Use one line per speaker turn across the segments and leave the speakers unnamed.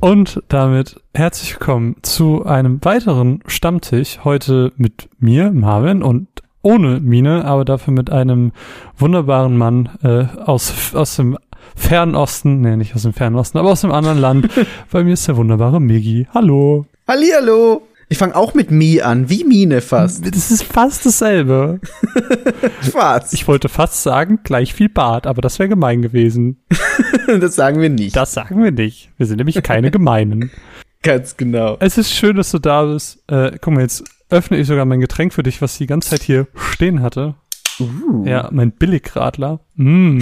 Und damit herzlich willkommen zu einem weiteren Stammtisch. Heute mit mir, Marvin, und ohne Mine, aber dafür mit einem wunderbaren Mann äh, aus, aus dem Fernen Osten, nee, nicht aus dem Fernen Osten, aber aus einem anderen Land. Bei mir ist der wunderbare Migi. Hallo.
Hallihallo. Ich fange auch mit Mi an, wie Mine fast.
Das ist fast dasselbe.
Fast.
Ich wollte fast sagen, gleich viel Bart, aber das wäre gemein gewesen.
das sagen wir nicht.
Das sagen wir nicht. Wir sind nämlich keine Gemeinen.
Ganz genau.
Es ist schön, dass du da bist. Äh, guck mal, jetzt öffne ich sogar mein Getränk für dich, was ich die ganze Zeit hier stehen hatte.
Uh.
Ja, mein Billigradler. Mm.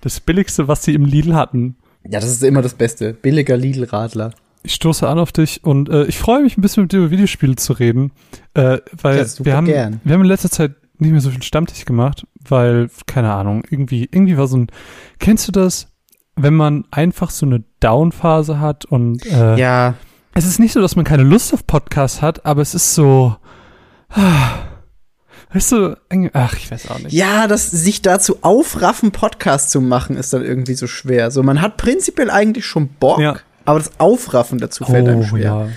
das billigste, was sie im Lidl hatten.
Ja, das ist immer das Beste. Billiger Lidl-Radler.
Ich stoße an auf dich und äh, ich freue mich ein bisschen mit dir über Videospiele zu reden, äh, weil wir haben
gern.
wir haben in letzter Zeit nicht mehr so viel Stammtisch gemacht, weil keine Ahnung irgendwie irgendwie war so ein kennst du das, wenn man einfach so eine Down-Phase hat und äh,
Ja,
es ist nicht so, dass man keine Lust auf Podcasts hat, aber es ist so ah, weißt du, ach ich weiß auch nicht.
ja, das sich dazu aufraffen, Podcast zu machen, ist dann irgendwie so schwer. So, man hat prinzipiell eigentlich schon Bock,
Ja.
Aber das Aufraffen dazu fällt einem
Oh
schwer.
ja.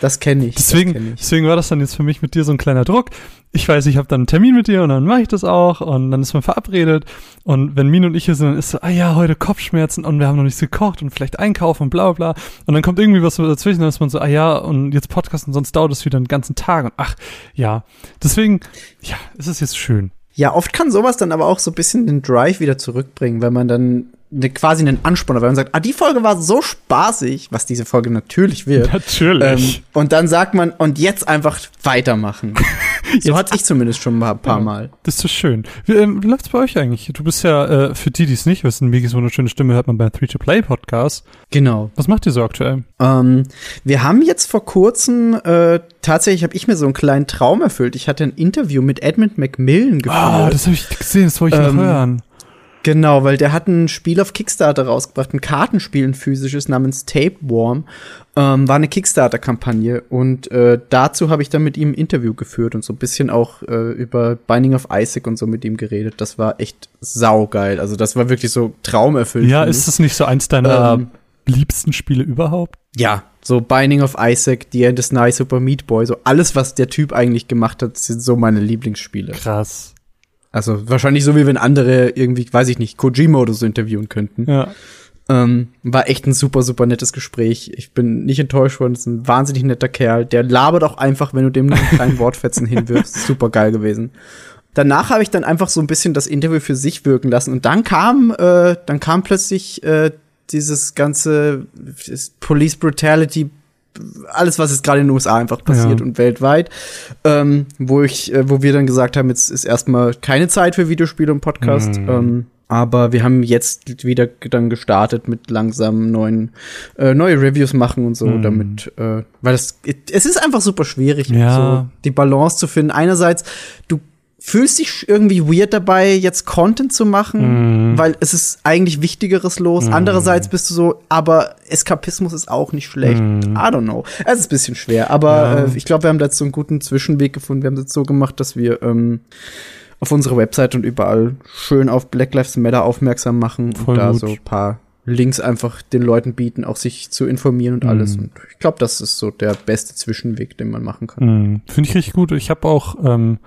Das kenne ich.
Deswegen,
kenn ich.
deswegen war das dann jetzt für mich mit dir so ein kleiner Druck. Ich weiß, ich habe dann einen Termin mit dir und dann mache ich das auch und dann ist man verabredet und wenn Min und ich hier sind, dann ist so, ah ja, heute Kopfschmerzen und wir haben noch nichts gekocht und vielleicht einkaufen und bla bla bla und dann kommt irgendwie was dazwischen, dann ist man so, ah ja, und jetzt Podcasten, sonst dauert es wieder einen ganzen Tag und ach, ja. Deswegen, ja, es ist jetzt schön.
Ja, oft kann sowas dann aber auch so ein bisschen den Drive wieder zurückbringen, wenn man dann ne, quasi einen Ansporn weil man sagt, ah, die Folge war so spaßig, was diese Folge natürlich wird.
Natürlich.
Ähm, und dann sagt man, und jetzt einfach weitermachen. so hatte ich zumindest schon mal ein paar
Ja.
Mal.
Das ist so schön. Wie, ähm, wie läuft's bei euch eigentlich? Du bist ja, äh, für die, die es nicht wissen, Migis wunderschöne Stimme hört man beim 3-to-Play-Podcast.
Genau.
Was macht ihr so aktuell?
Ähm, wir haben jetzt vor kurzem, äh, tatsächlich habe ich mir so einen kleinen Traum erfüllt. Ich hatte ein Interview mit Edmund Macmillan geführt.
Ah, das habe ich gesehen, das wollte ich
Ähm,
noch hören.
Genau, weil der hat ein Spiel auf Kickstarter rausgebracht, ein Kartenspiel, ein physisches namens Tapeworm. Ähm, war eine Kickstarter-Kampagne und äh, dazu habe ich dann mit ihm ein Interview geführt und so ein bisschen auch äh, über Binding of Isaac und so mit ihm geredet. Das war echt saugeil. Also das war wirklich so traumerfüllt.
Ja, ist das nicht so eins deiner
Ähm,
liebsten Spiele überhaupt?
Ja, so Binding of Isaac, The End is Nice, Super Meat Boy, so alles, was der Typ eigentlich gemacht hat, sind so meine Lieblingsspiele.
Krass.
Also wahrscheinlich so, wie wenn andere irgendwie, weiß ich nicht, Kojima oder so interviewen könnten.
Ja.
Ähm, war echt ein super, super nettes Gespräch. Ich bin nicht enttäuscht worden. Ist ein wahnsinnig netter Kerl. Der labert auch einfach, wenn du dem einen kleinen Wortfetzen hinwirfst. Super geil gewesen. Danach habe ich dann einfach so ein bisschen das Interview für sich wirken lassen. Und dann kam, äh, dann kam plötzlich äh, dieses ganze das Police Brutality, alles, was jetzt gerade in den USA einfach passiert
Ja.
und weltweit, ähm, wo ich, äh, wo wir dann gesagt haben, jetzt ist erstmal keine Zeit für Videospiele und Podcast.
Mhm.
Ähm, aber wir haben jetzt wieder dann gestartet mit langsam neuen äh, neue Reviews machen und so,
Mhm.
damit, äh, weil das es ist einfach super schwierig,
Ja.
so die Balance zu finden. Einerseits, du fühlst dich irgendwie weird dabei, jetzt Content zu machen,
Mhm.
weil es ist eigentlich Wichtigeres los.
Mhm.
Andererseits bist du so, aber Eskapismus ist auch nicht schlecht.
Mhm.
I don't know. Es ist ein bisschen schwer, aber
Ja.
äh, ich glaube, wir haben da jetzt so einen guten Zwischenweg gefunden. Wir haben das so gemacht, dass wir ähm, auf unserer Website und überall schön auf Black Lives Matter aufmerksam machen
Voll
und da
gut.
so ein paar Links einfach den Leuten bieten, auch sich zu informieren und alles.
Mhm.
Und ich glaube, das ist so der beste Zwischenweg, den man machen kann.
Mhm. Finde ich richtig gut. Ich habe auch ähm,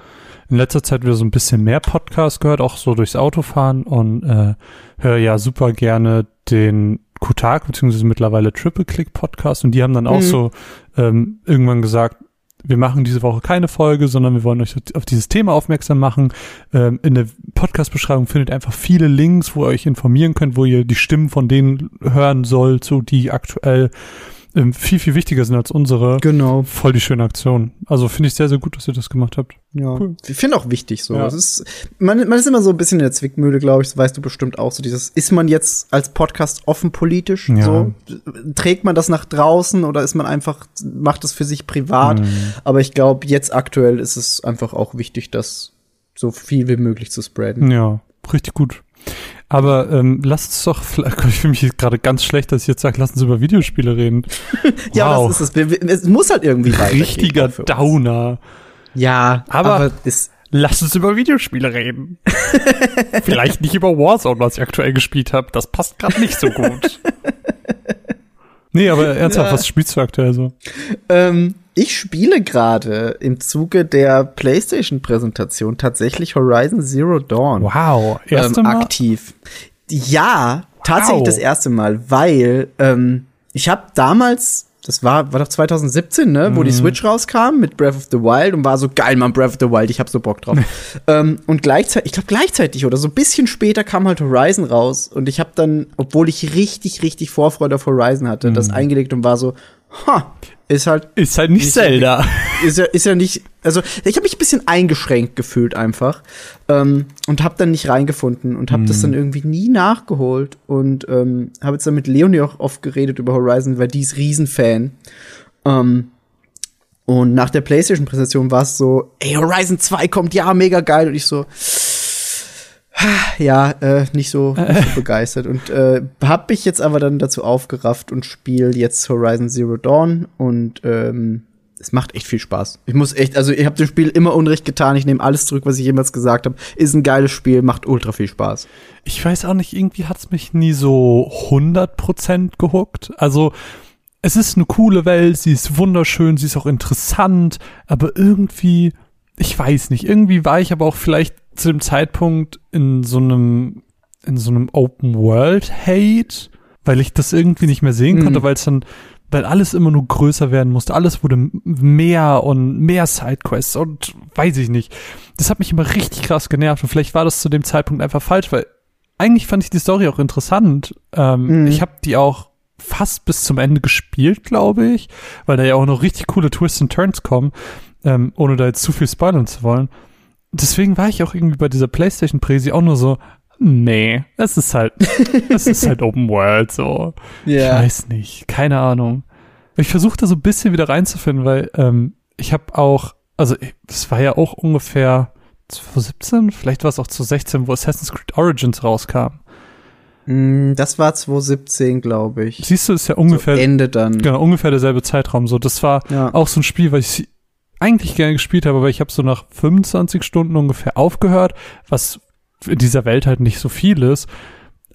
in letzter Zeit wieder so ein bisschen mehr Podcasts gehört, auch so durchs Autofahren und äh, höre ja super gerne den Kotak, beziehungsweise mittlerweile Triple Click Podcast und die haben dann auch
Mhm.
so ähm, irgendwann gesagt, wir machen diese Woche keine Folge, sondern wir wollen euch auf dieses Thema aufmerksam machen. Ähm, in der Podcast-Beschreibung findet ihr einfach viele Links, wo ihr euch informieren könnt, wo ihr die Stimmen von denen hören sollt, so die aktuell ähm, viel, viel wichtiger sind als unsere.
Genau.
Voll die schöne Aktion. Also finde ich sehr, sehr gut, dass ihr das gemacht habt.
Ja.
Cool.
Ich finde auch wichtig so.
Ja.
Es ist, man, man ist immer so ein bisschen in der Zwickmühle, glaube ich. Das weißt du bestimmt auch. So dieses, ist man jetzt als Podcast offen politisch?
Ja.
So trägt man das nach draußen oder ist man einfach macht es für sich privat?
Mhm.
Aber ich glaube, jetzt aktuell ist es einfach auch wichtig, das so viel wie möglich zu spreaden.
Ja, richtig gut. Aber ähm, lasst uns doch, ich fühle mich gerade ganz schlecht, dass ich jetzt sage, lass uns über Videospiele reden.
Ja,
Wow.
das ist es. Es muss halt irgendwie weitergehen.
Richtiger. Downer.
Ja,
Aber-
aber, ist
Lass uns über Videospiele reden. Vielleicht nicht über Warzone, was ich aktuell gespielt habe. Das passt gerade nicht so gut. Nee, aber ernsthaft, ja. was spielst du aktuell so?
Ähm, ich spiele gerade im Zuge der PlayStation-Präsentation tatsächlich Horizon Zero Dawn.
Wow, erste
ähm, Mal? aktiv. Ja, tatsächlich wow. das erste Mal, weil ähm, ich habe damals das war, war doch 2017, ne, mhm. wo die mhm. Switch rauskam mit Breath of the Wild und war so geil, man, Breath of the Wild, ich hab so Bock drauf. ähm, und gleichzeitig, ich glaube gleichzeitig oder so ein bisschen später kam halt Horizon raus und ich habe dann, obwohl ich richtig, richtig Vorfreude auf Horizon hatte, mhm. das eingelegt und war so, ha, ist halt
ist halt nicht, nicht Zelda.
Ist ja ist ja nicht also ich habe mich ein bisschen eingeschränkt gefühlt einfach ähm, und habe dann nicht reingefunden und habe mm. das mhm. dann irgendwie nie nachgeholt und ähm, habe jetzt dann mit Leonie auch oft geredet über Horizon, weil die ist Riesenfan. Ähm, und nach der PlayStation Präsentation war es so, ey Horizon 2 kommt, ja, mega geil und ich so ja, äh, nicht so, nicht so begeistert. Und äh, hab mich jetzt aber dann dazu aufgerafft und spiele jetzt Horizon Zero Dawn und ähm, es macht echt viel Spaß. Ich muss echt, also ich habe dem Spiel immer Unrecht getan. Ich nehme alles zurück, was ich jemals gesagt habe. Ist ein geiles Spiel, macht ultra viel Spaß.
Ich weiß auch nicht, irgendwie hat's mich nie so 100% gehuckt. Also es ist eine coole Welt, sie ist wunderschön, sie ist auch interessant, aber irgendwie, ich weiß nicht, irgendwie war ich aber auch vielleicht zu dem Zeitpunkt in so einem, in so einem Open World Hate, weil ich das irgendwie nicht mehr sehen konnte, mhm. weil es dann, weil alles immer nur größer werden musste, alles wurde mehr und mehr Sidequests und weiß ich nicht. Das hat mich immer richtig krass genervt und vielleicht war das zu dem Zeitpunkt einfach falsch, weil eigentlich fand ich die Story auch interessant. Ähm, mhm. Ich habe die auch fast bis zum Ende gespielt, glaube ich, weil da ja auch noch richtig coole Twists und Turns kommen, ähm, ohne da jetzt zu viel spoilern zu wollen deswegen war ich auch irgendwie bei dieser PlayStation Präsi auch nur so, nee, es ist halt, es ist halt Open World so. Yeah. Ich weiß nicht, keine Ahnung. Ich versuche da so ein bisschen wieder reinzufinden, weil ähm, ich habe auch, also es war ja auch ungefähr 2017, vielleicht war es auch 2016, wo Assassin's Creed Origins rauskam.
Mm, das war 2017, glaube ich.
Siehst du, ist ja ungefähr
so Ende dann.
Genau, ungefähr derselbe Zeitraum. So, das war ja. auch so ein Spiel, weil ich eigentlich gerne gespielt habe, aber ich habe so nach 25 Stunden ungefähr aufgehört, was in dieser Welt halt nicht so viel ist.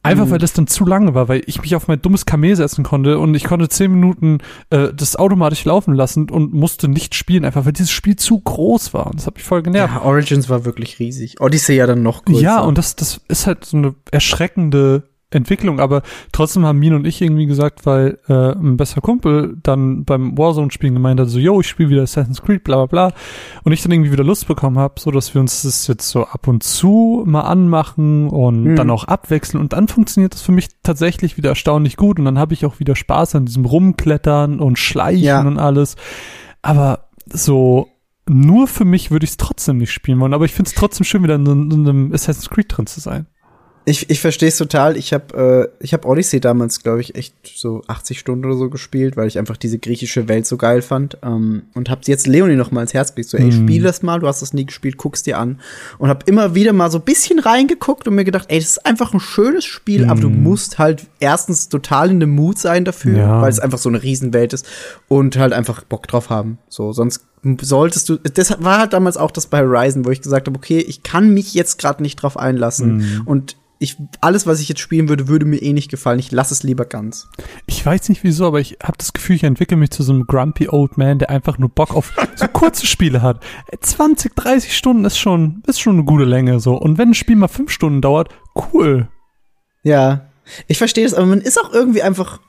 Einfach mhm. weil das dann zu lange war, weil ich mich auf mein dummes Kamel setzen konnte und ich konnte zehn Minuten äh, das automatisch laufen lassen und musste nicht spielen, einfach weil dieses Spiel zu groß war. Und das hat mich voll genervt.
Ja, Origins war wirklich riesig. Odyssey ja dann noch größer.
Ja, und das, das ist halt so eine erschreckende Entwicklung, aber trotzdem haben Min und ich irgendwie gesagt, weil äh, ein besser Kumpel dann beim Warzone-Spielen gemeint hat, so, yo, ich spiele wieder Assassin's Creed, bla bla bla. Und ich dann irgendwie wieder Lust bekommen habe, so dass wir uns das jetzt so ab und zu mal anmachen und mhm. dann auch abwechseln. Und dann funktioniert das für mich tatsächlich wieder erstaunlich gut. Und dann habe ich auch wieder Spaß an diesem Rumklettern und Schleichen ja. und alles. Aber so nur für mich würde ich es trotzdem nicht spielen wollen, aber ich finde es trotzdem schön, wieder in, in einem Assassin's Creed drin zu sein.
Ich, ich verstehe es total. Ich habe äh, ich hab Odyssey damals, glaube ich, echt so 80 Stunden oder so gespielt, weil ich einfach diese griechische Welt so geil fand. Ähm, und hab jetzt Leonie noch mal ins Herz gelegt. So, ey, mm. spiel das mal, du hast das nie gespielt, guck's dir an. Und hab immer wieder mal so ein bisschen reingeguckt und mir gedacht, ey, das ist einfach ein schönes Spiel, mm. aber du mhm. musst halt erstens total in dem Mut sein dafür, ja. weil es einfach so eine Riesenwelt ist und halt einfach Bock drauf haben. So, sonst solltest du, das war halt damals auch das bei Horizon, wo ich gesagt habe, okay, ich kann mich jetzt gerade nicht drauf einlassen. Mm. Und ich, alles, was ich jetzt spielen würde, würde mir eh nicht gefallen. Ich lasse es lieber ganz.
Ich weiß nicht wieso, aber ich habe das Gefühl, ich entwickle mich zu so einem grumpy old man, der einfach nur Bock auf so kurze Spiele hat. 20, 30 Stunden ist schon, ist schon eine gute Länge so. Und wenn ein Spiel mal fünf Stunden dauert, cool.
Ja. Ich verstehe das, aber man ist auch irgendwie einfach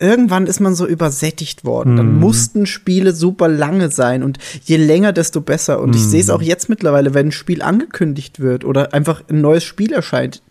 irgendwann ist man so übersättigt worden. Dann mm. mussten Spiele super lange sein und je länger, desto besser. Und mm. ich sehe es auch jetzt mittlerweile, wenn ein Spiel angekündigt wird oder einfach ein neues Spiel erscheint.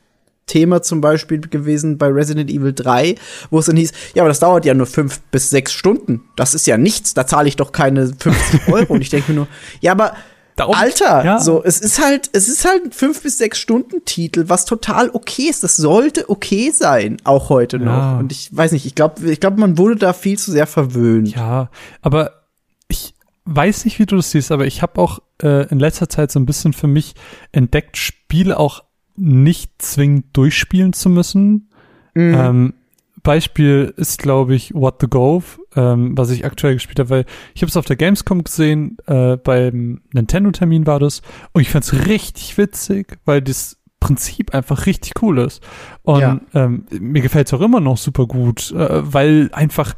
Thema zum Beispiel gewesen bei Resident Evil 3, wo es dann hieß, ja, aber das dauert ja nur fünf bis sechs Stunden. Das ist ja nichts, da zahle ich doch keine 50 Euro. Und ich denke mir nur, ja, aber Darum, Alter, ja. so, es ist halt, es ist halt ein fünf bis sechs Stunden Titel, was total okay ist. Das sollte okay sein, auch heute ja. noch. Und ich weiß nicht, ich glaube, ich glaube, man wurde da viel zu sehr verwöhnt.
Ja, aber ich weiß nicht, wie du das siehst, aber ich habe auch äh, in letzter Zeit so ein bisschen für mich entdeckt, Spiele auch nicht zwingend durchspielen zu müssen. Mhm. Ähm, Beispiel ist, glaube ich, What the Gove, ähm, was ich aktuell gespielt habe, weil ich habe es auf der Gamescom gesehen, äh, beim Nintendo-Termin war das, und ich fand es richtig witzig, weil das Prinzip einfach richtig cool ist. Und ja. ähm, mir gefällt es auch immer noch super gut, äh, weil einfach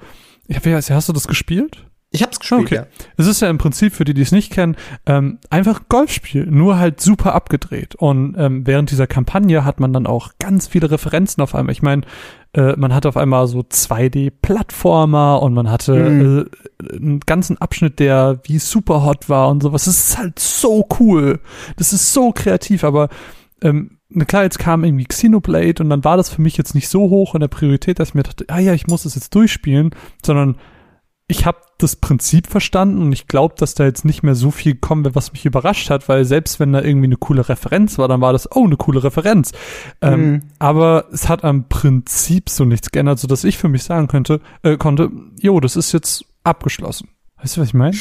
Ich hab, ja, hast du das gespielt?
Ich hab's gespielt,
Okay.
ja.
Es ist ja im Prinzip, für die, die es nicht kennen, ähm, einfach ein Golfspiel, nur halt super abgedreht. Und ähm, während dieser Kampagne hat man dann auch ganz viele Referenzen auf einmal. Ich meine, äh, man hatte auf einmal so 2D-Plattformer und man hatte
Mhm.
äh, einen ganzen Abschnitt, der wie super hot war und sowas. Das ist halt so cool. Das ist so kreativ, aber ähm, klar, jetzt kam irgendwie Xenoblade und dann war das für mich jetzt nicht so hoch in der Priorität, dass ich mir dachte, ah ja, ich muss das jetzt durchspielen, sondern ich habe das Prinzip verstanden und ich glaube, dass da jetzt nicht mehr so viel kommen wird, was mich überrascht hat, weil selbst wenn da irgendwie eine coole Referenz war, dann war das, oh, eine coole Referenz. Ähm,
Mhm.
aber es hat am Prinzip so nichts geändert, so dass ich für mich sagen könnte, äh, konnte, jo, das ist jetzt abgeschlossen. Weißt du, was ich meine?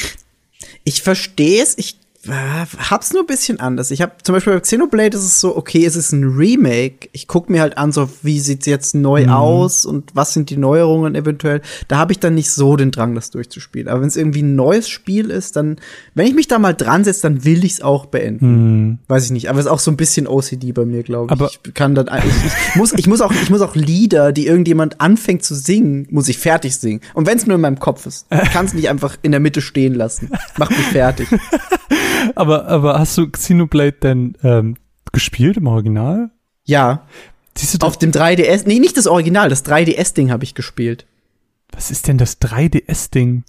Ich verstehe es, ich hab's nur ein bisschen anders. Ich habe zum Beispiel bei Xenoblade ist es so, okay, es ist ein Remake. Ich guck mir halt an, so wie sieht's jetzt neu
Mhm.
aus und was sind die Neuerungen eventuell. Da habe ich dann nicht so den Drang, das durchzuspielen. Aber wenn es irgendwie ein neues Spiel ist, dann, wenn ich mich da mal dran setze, dann will ich's auch beenden.
Hm.
Weiß ich nicht, aber es ist auch so ein bisschen OCD bei mir, glaube ich.
Aber-
ich kann dann ich, ich muss ich muss auch ich muss auch Lieder, die irgendjemand anfängt zu singen, muss ich fertig singen. Und wenn es nur in meinem Kopf ist, ich kann es nicht einfach in der Mitte stehen lassen. Mach mich fertig.
Aber, aber hast du Xenoblade denn ähm, gespielt im Original?
Ja,
Siehst du,
auf dem 3DS, nee, nicht das Original, das 3DS Ding habe ich gespielt.
was ist denn das 3DS-Ding?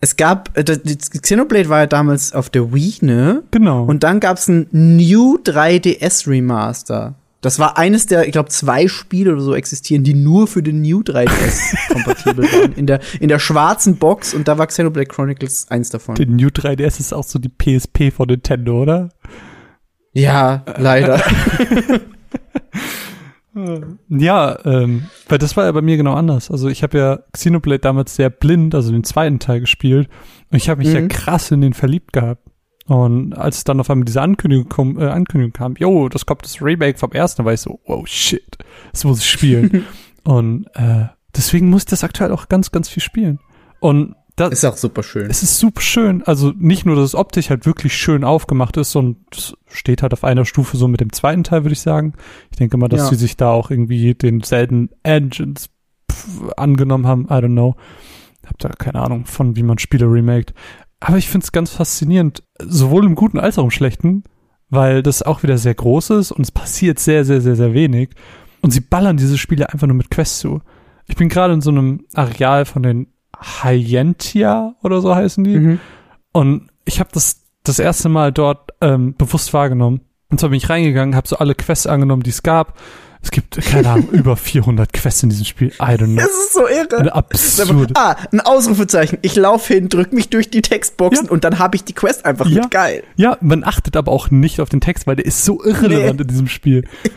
Es gab äh, das das Xenoblade war ja damals auf der Wii, ne?
Genau.
Und dann gab's ein New 3DS Remaster. Das war eines der, ich glaube, zwei Spiele oder so existieren, die nur für den New 3DS kompatibel waren. In der, in der schwarzen Box und da war Xenoblade Chronicles eins davon.
Der New 3DS ist auch so die PSP von Nintendo, oder?
Ja, leider.
Ja, ähm, weil das war ja bei mir genau anders. Also ich habe ja Xenoblade damals sehr blind, also den zweiten Teil gespielt. Und ich habe mich ja
Mhm.
krass in den verliebt gehabt. Und als dann auf einmal diese Ankündigung, kom äh, Ankündigung kam, yo, das kommt das Remake vom ersten, war ich so, wow, shit, das muss ich spielen. Und äh, deswegen muss ich das aktuell auch ganz, ganz viel spielen. Und das,
Ist auch super schön.
es ist super schön. Also nicht nur, dass es optisch halt wirklich schön aufgemacht ist und es steht halt auf einer Stufe so mit dem zweiten Teil, würde ich sagen. Ich denke mal, dass
Ja.
sie sich da auch irgendwie denselben Engines pf, angenommen haben. I don't know. Hab da keine Ahnung von, wie man Spiele remaked. Aber ich finde es ganz faszinierend, sowohl im Guten als auch im Schlechten, weil das auch wieder sehr groß ist und es passiert sehr, sehr, sehr, sehr wenig. Und sie ballern diese Spiele einfach nur mit Quests zu. Ich bin gerade in so einem Areal von den Hyentia oder so heißen die.
Mhm.
Und ich habe das das erste Mal dort ähm, bewusst wahrgenommen. Und zwar bin ich reingegangen, habe so alle Quests angenommen, die es gab. Es gibt, keine Ahnung, über 400 Quests in diesem Spiel. I don't know.
Das ist so irre.
Eine absurde.
Ah, ein Ausrufezeichen. Ich laufe hin, drück mich durch die Textboxen
Ja.
und dann habe ich die Quest einfach
Ja.
mit geil.
Ja, man achtet aber auch nicht auf den Text, weil der ist so irrelevant in diesem Spiel.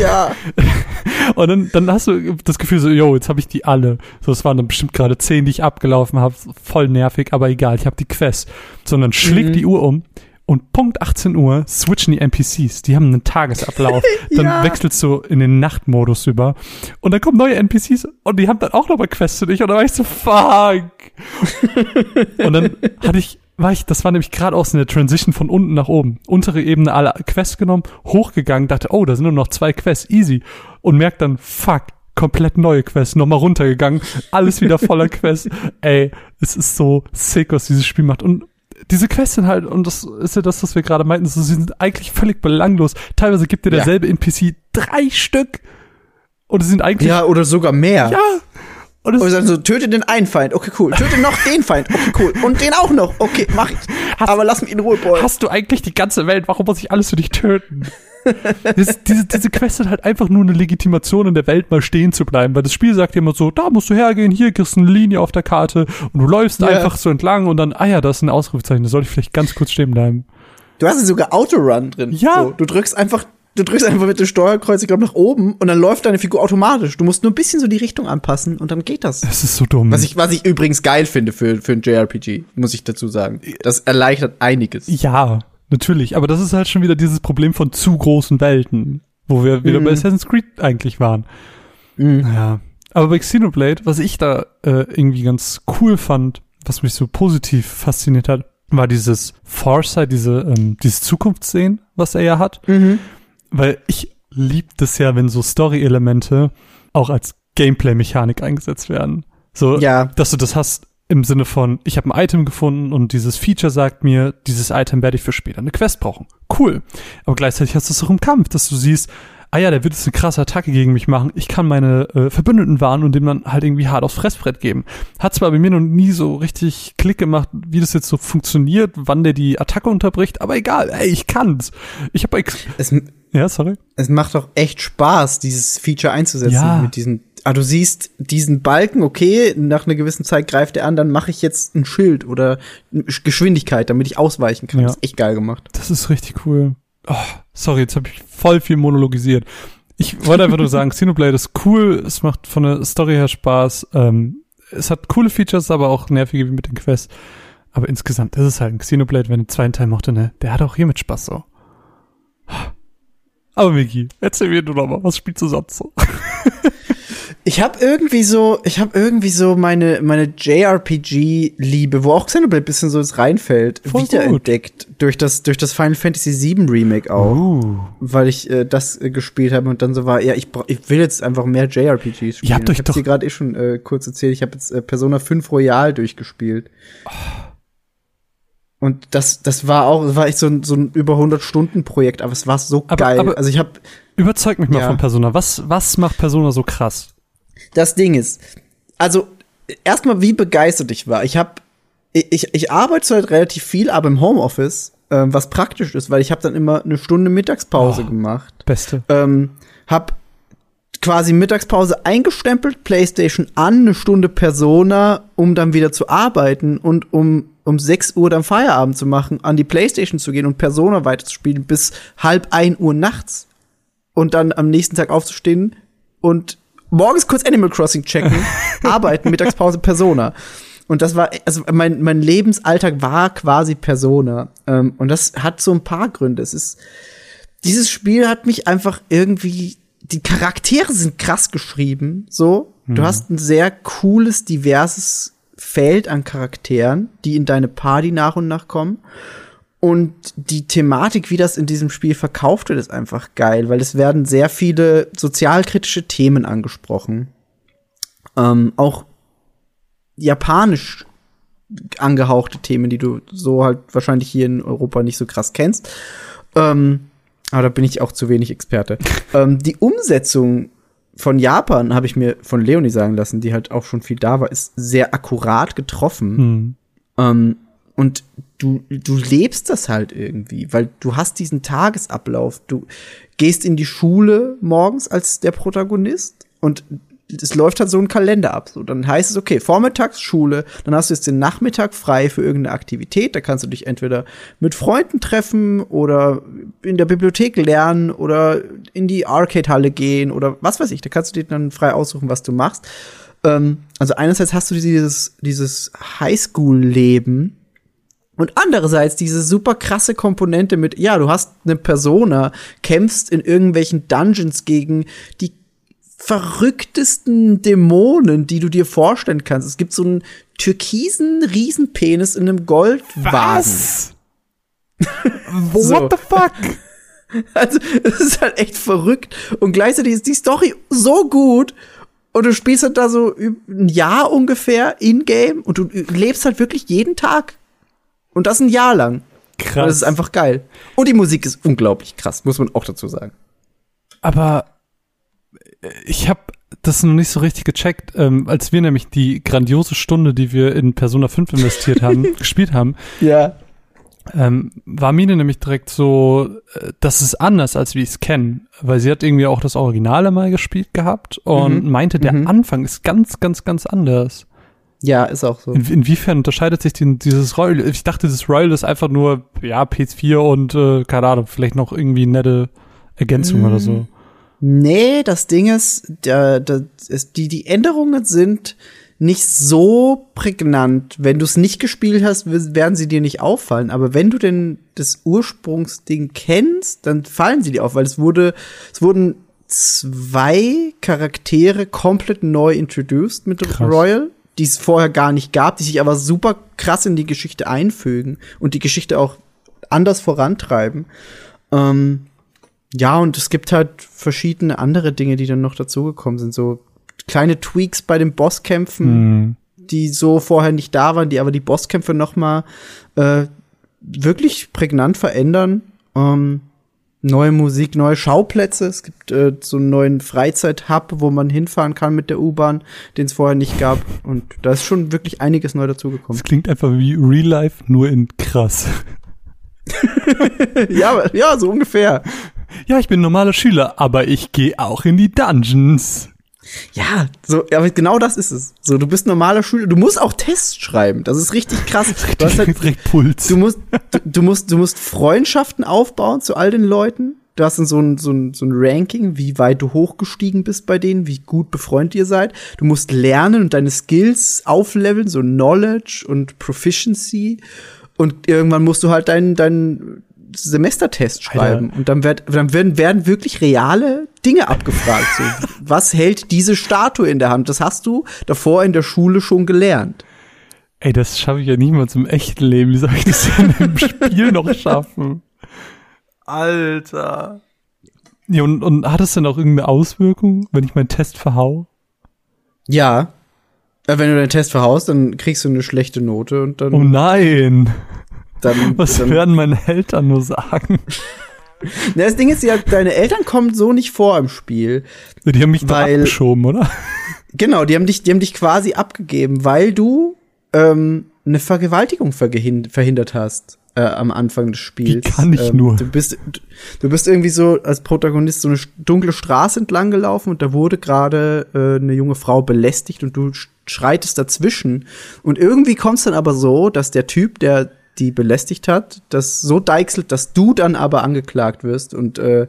Ja.
Und dann, dann hast du das Gefühl so, yo, jetzt habe ich die alle. So, es waren dann bestimmt gerade zehn, die ich abgelaufen habe. Voll nervig, aber egal, ich habe die Quest. Sondern schlägt
Mhm.
die Uhr um und Punkt 18 Uhr switchen die NPCs. Die haben einen Tagesablauf. Dann
Ja.
wechselst du in den Nachtmodus über. Und dann kommen neue NPCs und die haben dann auch nochmal Quests für dich. Und dann war ich so, fuck. und dann hatte ich, war ich, das war nämlich gerade auch so eine Transition von unten nach oben. Untere Ebene alle Quests genommen, hochgegangen, dachte, oh, da sind nur noch zwei Quests, easy. Und merkt dann, fuck, komplett neue Quests, nochmal runtergegangen, alles wieder voller Quests. Ey, es ist so sick, was dieses Spiel macht. Und diese Quests sind halt, und das ist ja das, was wir gerade meinten, so, sie sind eigentlich völlig belanglos. Teilweise gibt dir
Ja.
derselbe NPC drei Stück. Und sie sind eigentlich,
Ja, oder sogar mehr.
ja. Und es
sagen so, töte den einen Feind, okay, cool. Töte noch den Feind, okay, cool. Und den auch noch, okay, mach ich.
Hast-
Aber lass mich in Ruhe, Boy.
hast du eigentlich die ganze Welt? Warum muss ich alles für dich töten? das, diese, diese Quest sind halt einfach nur eine Legitimation in der Welt mal stehen zu bleiben, weil das Spiel sagt dir immer so, da musst du hergehen, hier kriegst du eine Linie auf der Karte und du läufst
Ja.
einfach so entlang und dann, ah ja, das ist ein Ausrufezeichen, da soll ich vielleicht ganz kurz stehen bleiben.
Du hast ja sogar Autorun drin.
Ja.
So, du drückst einfach, du drückst einfach mit dem Steuerkreuz, ich glaube, nach oben und dann läuft deine Figur automatisch. Du musst nur ein bisschen so die Richtung anpassen und dann geht das.
Das ist so dumm.
Was ich, was ich übrigens geil finde für, für ein JRPG, muss ich dazu sagen. Das erleichtert einiges.
ja, natürlich, aber das ist halt schon wieder dieses Problem von zu großen Welten, wo wir wieder
Mhm.
bei Assassin's Creed eigentlich waren.
Mhm.
Ja. Aber bei Xenoblade, was ich da äh, irgendwie ganz cool fand, was mich so positiv fasziniert hat, war dieses Foresight, diese, ähm, dieses Zukunftssehen, was er ja hat.
Mhm.
Weil ich lieb das ja, wenn so Story-Elemente auch als Gameplay-Mechanik eingesetzt werden. So,
Ja.
dass du das hast im Sinne von, ich habe ein Item gefunden und dieses Feature sagt mir, dieses Item werde ich für später eine Quest brauchen. Cool. Aber gleichzeitig hast du es auch im Kampf, dass du siehst, ah ja, der wird jetzt eine krasse Attacke gegen mich machen. Ich kann meine äh, Verbündeten warnen und dem dann halt irgendwie hart aufs Fressbrett geben. Hat zwar bei mir noch nie so richtig Klick gemacht, wie das jetzt so funktioniert, wann der die Attacke unterbricht, aber egal, ey, ich kann's. Ich habe
Es,
ja, sorry.
es macht doch echt Spaß, dieses Feature einzusetzen
Ja.
mit diesen. Ah, du siehst diesen Balken, okay, nach einer gewissen Zeit greift er an, dann mache ich jetzt ein Schild oder Geschwindigkeit, damit ich ausweichen kann.
Ja.
Das ist echt geil gemacht.
Das ist richtig cool. Oh, sorry, jetzt habe ich voll viel monologisiert. Ich wollte einfach nur sagen, Xenoblade ist cool, es macht von der Story her Spaß. Ähm, es hat coole Features, aber auch nervige wie mit den Quests. Aber insgesamt ist es halt ein Xenoblade, wenn den zweiten Teil mochte, ne? Der hat auch hier mit Spaß so. Aber Miki, erzähl mir du noch mal, was spielst du sonst so?
Ich habe irgendwie so, ich habe irgendwie so meine meine JRPG-Liebe, wo auch Xenoblade ein bisschen so ins reinfällt,
Voll gut.
wiederentdeckt durch das durch das Final Fantasy VII Remake auch,
Uh.
weil ich äh, das äh, gespielt habe und dann so war, ja, ich ich will jetzt einfach mehr JRPGs spielen.
habt euch
ich hab's
doch-
dir gerade eh schon äh, kurz erzählt, ich habe jetzt äh, Persona 5 Royal durchgespielt. Und das, das war auch, das war echt so ein, so ein über 100 Stunden Projekt, aber es war so
Aber-
geil.
aber-
also ich habe
Überzeug mich mal
Ja.
von Persona. Was, was macht Persona so krass?
Das Ding ist, also erstmal, wie begeistert ich war. Ich habe, ich, ich arbeite halt relativ viel, aber im Homeoffice, ähm, was praktisch ist, weil ich habe dann immer eine Stunde Mittagspause
Oh.
gemacht.
Beste.
Ähm, hab quasi Mittagspause eingestempelt, PlayStation an, eine Stunde Persona, um dann wieder zu arbeiten und um um 6 Uhr dann Feierabend zu machen, an die Playstation zu gehen und Persona weiterzuspielen bis halb ein Uhr nachts und dann am nächsten Tag aufzustehen und morgens kurz Animal Crossing checken, arbeiten, Mittagspause Persona. Und das war, also mein, mein Lebensalltag war quasi Persona. Ähm, und das hat so ein paar Gründe. Es ist, dieses Spiel hat mich einfach irgendwie, die Charaktere sind krass geschrieben, so. Du hast ein sehr cooles, diverses Feld an Charakteren, die in deine Party nach und nach kommen. Und die Thematik, wie das in diesem Spiel verkauft wird, ist einfach geil, weil es werden sehr viele sozialkritische Themen angesprochen. Ähm, auch japanisch angehauchte Themen, die du so halt wahrscheinlich hier in Europa nicht so krass kennst. Ähm, aber da bin ich auch zu wenig Experte. ähm, die Umsetzung von Japan, habe ich mir von Leonie sagen lassen, die halt auch schon viel da war, ist sehr akkurat getroffen.
Hm.
Ähm, und du, du lebst das halt irgendwie, weil du hast diesen Tagesablauf. Du gehst in die Schule morgens als der Protagonist und es läuft halt so ein Kalender ab. So, dann heißt es, okay, vormittags Schule, dann hast du jetzt den Nachmittag frei für irgendeine Aktivität. Da kannst du dich entweder mit Freunden treffen oder in der Bibliothek lernen oder in die Arcade-Halle gehen oder was weiß ich. Da kannst du dir dann frei aussuchen, was du machst. Ähm, also einerseits hast du dieses, dieses Highschool-Leben, und andererseits diese super krasse Komponente mit, ja, du hast eine Persona, kämpfst in irgendwelchen Dungeons gegen die verrücktesten Dämonen, die du dir vorstellen kannst. Es gibt so einen türkisen Riesenpenis in einem Goldwagen.
What
So.
the fuck?
Also, es ist halt echt verrückt. Und gleichzeitig ist die Story so gut. Und du spielst halt da so ein Jahr ungefähr in-game und du lebst halt wirklich jeden Tag. Und das ein Jahr lang. Und
Krass.
das ist einfach geil. Und die Musik ist unglaublich krass, muss man auch dazu sagen.
Aber äh, ich habe das noch nicht so richtig gecheckt, ähm, als wir nämlich die grandiose Stunde, die wir in Persona 5 investiert haben, gespielt haben,
Ja.
ähm, war Mine nämlich direkt so, äh, das ist anders, als wir es kennen. Weil sie hat irgendwie auch das Originale mal gespielt gehabt und
Mhm.
meinte, der
Mhm.
Anfang ist ganz, ganz, ganz anders.
Ja, ist auch so.
In, inwiefern unterscheidet sich denn dieses Royal? Ich dachte, das Royal ist einfach nur, ja, PS4 und, äh, keine Ahnung, vielleicht noch irgendwie nette Ergänzung
Mm.
oder so.
Nee, das Ding ist, der, der, ist die, die Änderungen sind nicht so prägnant. Wenn du es nicht gespielt hast, werden sie dir nicht auffallen. Aber wenn du denn das Ursprungsding kennst, dann fallen sie dir auf, weil es wurde, es wurden zwei Charaktere komplett neu introduced mit
Krass.
Royal, die es vorher gar nicht gab, die sich aber super krass in die Geschichte einfügen und die Geschichte auch anders vorantreiben. Ähm, ja, und es gibt halt verschiedene andere Dinge, die dann noch dazugekommen sind. So kleine Tweaks bei den Bosskämpfen,
Hm.
die so vorher nicht da waren, die aber die Bosskämpfe noch mal äh, wirklich prägnant verändern. Ähm, neue Musik, neue Schauplätze. Es gibt äh, so einen neuen Freizeit-Hub, wo man hinfahren kann mit der U-Bahn, den es vorher nicht gab. Und da ist schon wirklich einiges neu dazugekommen.
Das klingt einfach wie Real Life, nur in krass.
ja, ja, so ungefähr.
Ja, ich bin normaler Schüler, aber ich gehe auch in die Dungeons.
Ja, so, aber genau das ist es. So, du bist normaler Schüler, du musst auch Tests schreiben. Das ist richtig krass. Du, hast halt,
Direkt Puls.
du musst, du, du musst, du musst Freundschaften aufbauen zu all den Leuten. Du hast dann so ein, so, ein, so ein Ranking, wie weit du hochgestiegen bist bei denen, wie gut befreundet ihr seid. Du musst lernen und deine Skills aufleveln, so Knowledge und Proficiency. Und irgendwann musst du halt deinen, deinen Semestertest schreiben. Und dann, werd, dann werden, werden wirklich reale Dinge abgefragt. So, was hält diese Statue in der Hand? Das hast du davor in der Schule schon gelernt.
Ey, das schaffe ich ja niemals im echten Leben. Wie soll ich das denn im Spiel noch schaffen? Alter. Ja, und, und hat es denn auch irgendeine Auswirkung, wenn ich meinen Test verhau?
Ja. Wenn du deinen Test verhaust, dann kriegst du eine schlechte Note und dann.
Oh nein.
Dann,
Was
dann
werden meine Eltern nur sagen?
Na, das Ding ist ja, deine Eltern kommen so nicht vor im Spiel.
Die haben mich
Weil-
abgeschoben, oder?
Genau, die haben dich, die haben dich quasi abgegeben, weil du ähm, eine Vergewaltigung verhindert hast äh, am Anfang des Spiels.
Wie kann ich
ähm,
nur?
Du bist, du bist irgendwie so als Protagonist so eine dunkle Straße entlang gelaufen und da wurde gerade äh, eine junge Frau belästigt und du sch- schreitest dazwischen. Und irgendwie kommst dann aber so, dass der Typ, der die belästigt hat, das so deichselt, dass du dann aber angeklagt wirst und äh,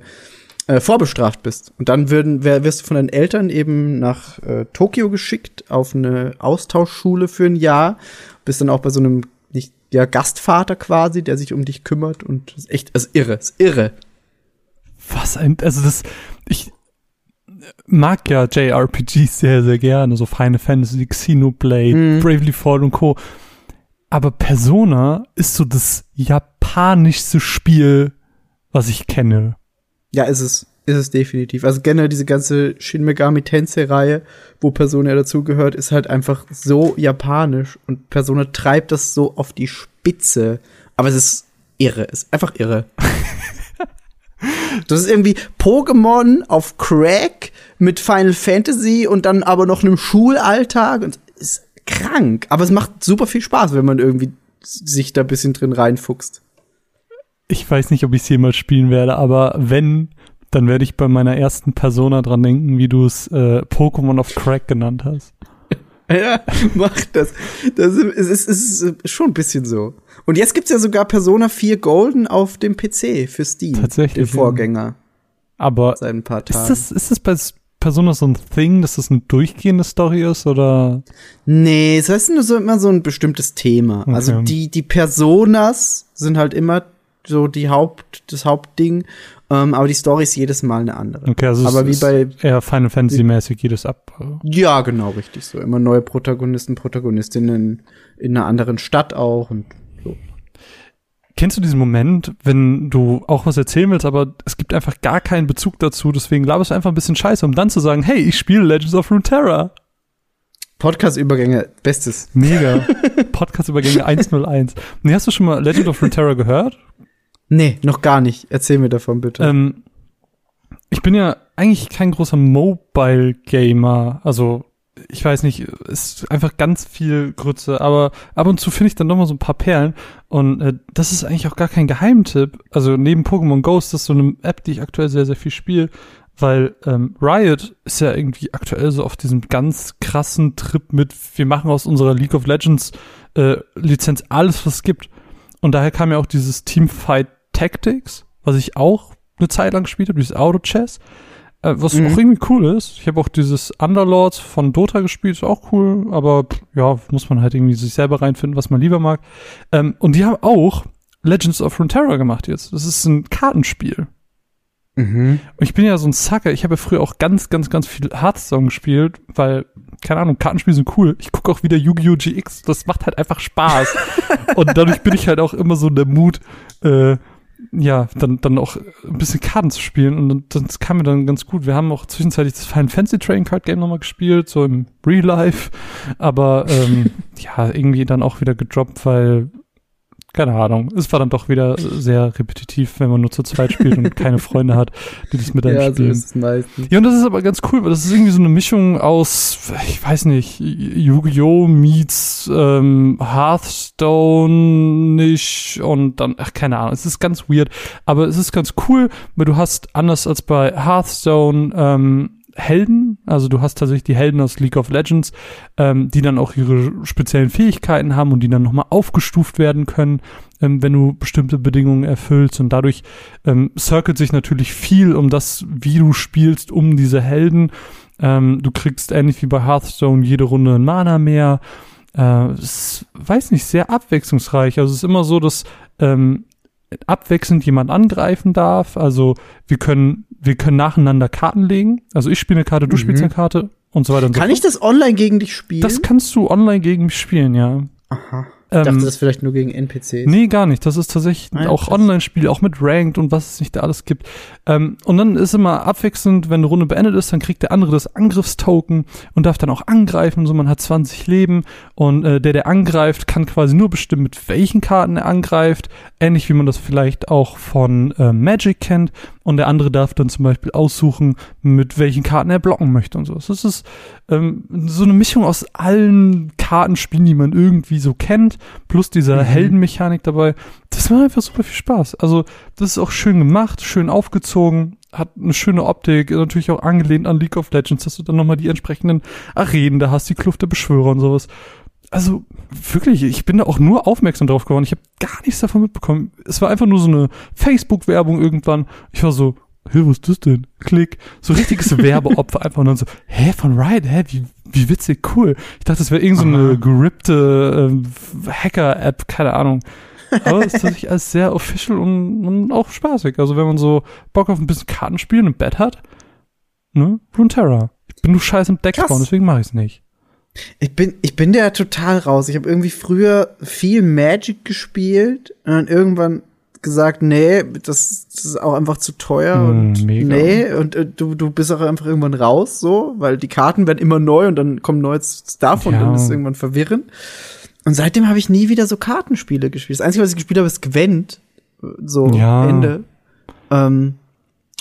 äh, vorbestraft bist. Und dann würden, wär, wirst du von deinen Eltern eben nach äh, Tokio geschickt auf eine Austauschschule für ein Jahr. Bist dann auch bei so einem nicht, ja, Gastvater quasi, der sich um dich kümmert. Und das ist echt, ist irre, das ist irre.
Was ein, also das, ich mag ja JRPGs sehr, sehr gerne, so Final Fantasy, Xenoblade,
Mhm.
Bravely Default und Co. Aber Persona ist so das japanischste Spiel, was ich kenne.
Ja, ist es. Ist es definitiv. Also generell diese ganze Shin Megami Tensei-Reihe, wo Persona dazugehört, ist halt einfach so japanisch und Persona treibt das so auf die Spitze. Aber es ist irre, es ist einfach irre. das ist irgendwie Pokémon auf Crack mit Final Fantasy und dann aber noch einem Schulalltag und ist krank. Aber es macht super viel Spaß, wenn man irgendwie sich da ein bisschen drin reinfuchst.
Ich weiß nicht, ob ich es jemals spielen werde, aber wenn, dann werde ich bei meiner ersten Persona dran denken, wie du es äh, Pokémon of Crack genannt hast.
Ja, mach das. Das ist, es ist, es ist schon ein bisschen so. Und jetzt gibt's ja sogar Persona 4 Golden auf dem PC für Steam.
Tatsächlich,
Den. Vorgänger
Aber
seit ein paar
ist
Tagen.
das, ist das bei Persona so ein Thing, dass das eine durchgehende Story ist oder?
nee, es ist nur so immer so ein bestimmtes Thema.
Okay.
Also die, die Personas sind halt immer so die Haupt, das Hauptding. Ähm, aber die Story ist jedes Mal eine andere.
Okay, also
Aber
es
wie
ist eher Final Fantasy mäßig jedes ab.
Ja, genau, richtig so. Immer neue Protagonisten, Protagonistinnen in einer anderen Stadt auch und.
Kennst du diesen Moment, wenn du auch was erzählen willst, aber es gibt einfach gar keinen Bezug dazu, deswegen laberst du einfach ein bisschen Scheiße, um dann zu sagen, hey, ich spiele Legends of Runeterra.
Podcast-Übergänge, bestes.
Mega. Podcast-Übergänge 101. Nee, hast du schon mal Legend of Runeterra gehört?
Nee, noch gar nicht. Erzähl mir davon bitte.
Ähm, ich bin ja eigentlich kein großer Mobile-Gamer. Also, ich weiß nicht, ist einfach ganz viel Grütze, aber ab und zu finde ich dann doch mal so ein paar Perlen. Und äh, das ist eigentlich auch gar kein Geheimtipp. Also neben Pokémon das ist so eine App, die ich aktuell sehr, sehr viel spiele, weil ähm, Riot ist ja irgendwie aktuell so auf diesem ganz krassen Trip mit, wir machen aus unserer League of Legends äh, Lizenz alles, was es gibt. Und daher kam ja auch dieses Teamfight Tactics, was ich auch eine Zeit lang gespielt habe, dieses Auto-Chess, äh, was
Mhm.
auch irgendwie cool ist. Ich habe auch dieses Underlords von Dota gespielt, ist auch cool, aber ja, muss man halt irgendwie sich selber reinfinden, was man lieber mag. Ähm, und die haben auch Legends of Runeterra gemacht jetzt. Das ist ein Kartenspiel.
Mhm.
Und ich bin ja so ein Sucker. Ich habe ja früher auch ganz, ganz, ganz viel Hearthstone gespielt, weil, keine Ahnung, Kartenspiele sind cool. Ich gucke auch wieder Yu-Gi-Oh! GX. Das macht halt einfach Spaß. und dadurch bin ich halt auch immer so in der Mut, äh, ja, dann, dann auch ein bisschen Karten zu spielen und das kam mir dann ganz gut. Wir haben auch zwischenzeitlich das Final Fantasy Trading Card Game nochmal gespielt, so im Real Life, aber ähm, ja, irgendwie dann auch wieder gedroppt, weil keine Ahnung. Es war dann doch wieder sehr repetitiv, wenn man nur zu zweit spielt und keine Freunde hat, die das mit einem ja, spielen. So ist es meistens. Ja, und das ist aber ganz cool, weil das ist irgendwie so eine Mischung aus, ich weiß nicht, Yu-Gi-Oh! meets ähm, Hearthstone nicht und dann, ach, keine Ahnung. Es ist ganz weird, aber es ist ganz cool, weil du hast, anders als bei Hearthstone, ähm, Helden, also du hast tatsächlich die Helden aus League of Legends, ähm, die dann auch ihre speziellen Fähigkeiten haben und die dann nochmal aufgestuft werden können, ähm, wenn du bestimmte Bedingungen erfüllst und dadurch ähm, circelt sich natürlich viel um das, wie du spielst, um diese Helden. Ähm, du kriegst ähnlich wie bei Hearthstone jede Runde ein Mana mehr. Äh, ist, weiß nicht, sehr abwechslungsreich. Also es ist immer so, dass ähm, abwechselnd jemand angreifen darf. Also wir können, wir können nacheinander Karten legen. Also ich spiele eine Karte, du mhm. spielst eine Karte und so weiter und
so Kann ich das online gegen dich spielen?
Das kannst du online gegen mich spielen, ja.
Aha. Ich dachte, ähm, das vielleicht nur gegen NPCs.
Nee, gar nicht. Das ist tatsächlich Nein, auch Online-Spiel, auch mit Ranked und was es nicht da alles gibt. Ähm, und dann ist immer abwechselnd, wenn eine Runde beendet ist, dann kriegt der andere das Angriffstoken und darf dann auch angreifen. So, man hat 20 Leben und äh, der, der angreift, kann quasi nur bestimmen, mit welchen Karten er angreift. Ähnlich wie man das vielleicht auch von äh, Magic kennt. Und der andere darf dann zum Beispiel aussuchen, mit welchen Karten er blocken möchte und so. Das ist ähm, so eine Mischung aus allen Kartenspielen, die man irgendwie so kennt, plus dieser mhm. Heldenmechanik dabei. Das macht einfach super viel Spaß. Also, das ist auch schön gemacht, schön aufgezogen, hat eine schöne Optik, natürlich auch angelehnt an League of Legends, dass du dann nochmal die entsprechenden Arenen da hast, die Kluft der Beschwörer und sowas. Also wirklich, ich bin da auch nur aufmerksam drauf geworden. Ich habe gar nichts davon mitbekommen. Es war einfach nur so eine Facebook-Werbung irgendwann. Ich war so, hä, was ist das denn? Klick. So richtiges Werbeopfer einfach und dann so, hä, von Riot, hä, wie, wie witzig, cool. Ich dachte, das wäre irgend so eine gerippte äh, Hacker-App, keine Ahnung. Aber es ist tatsächlich alles sehr official und, und, auch spaßig. Also wenn man so Bock auf ein bisschen Kartenspielen im Bett hat, ne, Runeterra. Ich bin nur scheiße im Deck deswegen mache ich es nicht.
Ich bin, ich bin da total raus. Ich habe irgendwie früher viel Magic gespielt und dann irgendwann gesagt, nee, das, das ist auch einfach zu teuer mm, und mega. nee, und äh, du, du bist auch einfach irgendwann raus, so, weil die Karten werden immer neu und dann kommen neue Stuff und ja. dann ist es irgendwann verwirrend. Und seitdem habe ich nie wieder so Kartenspiele gespielt. Das Einzige, was ich gespielt habe, ist Gwent. So, ja. Ende. Ähm,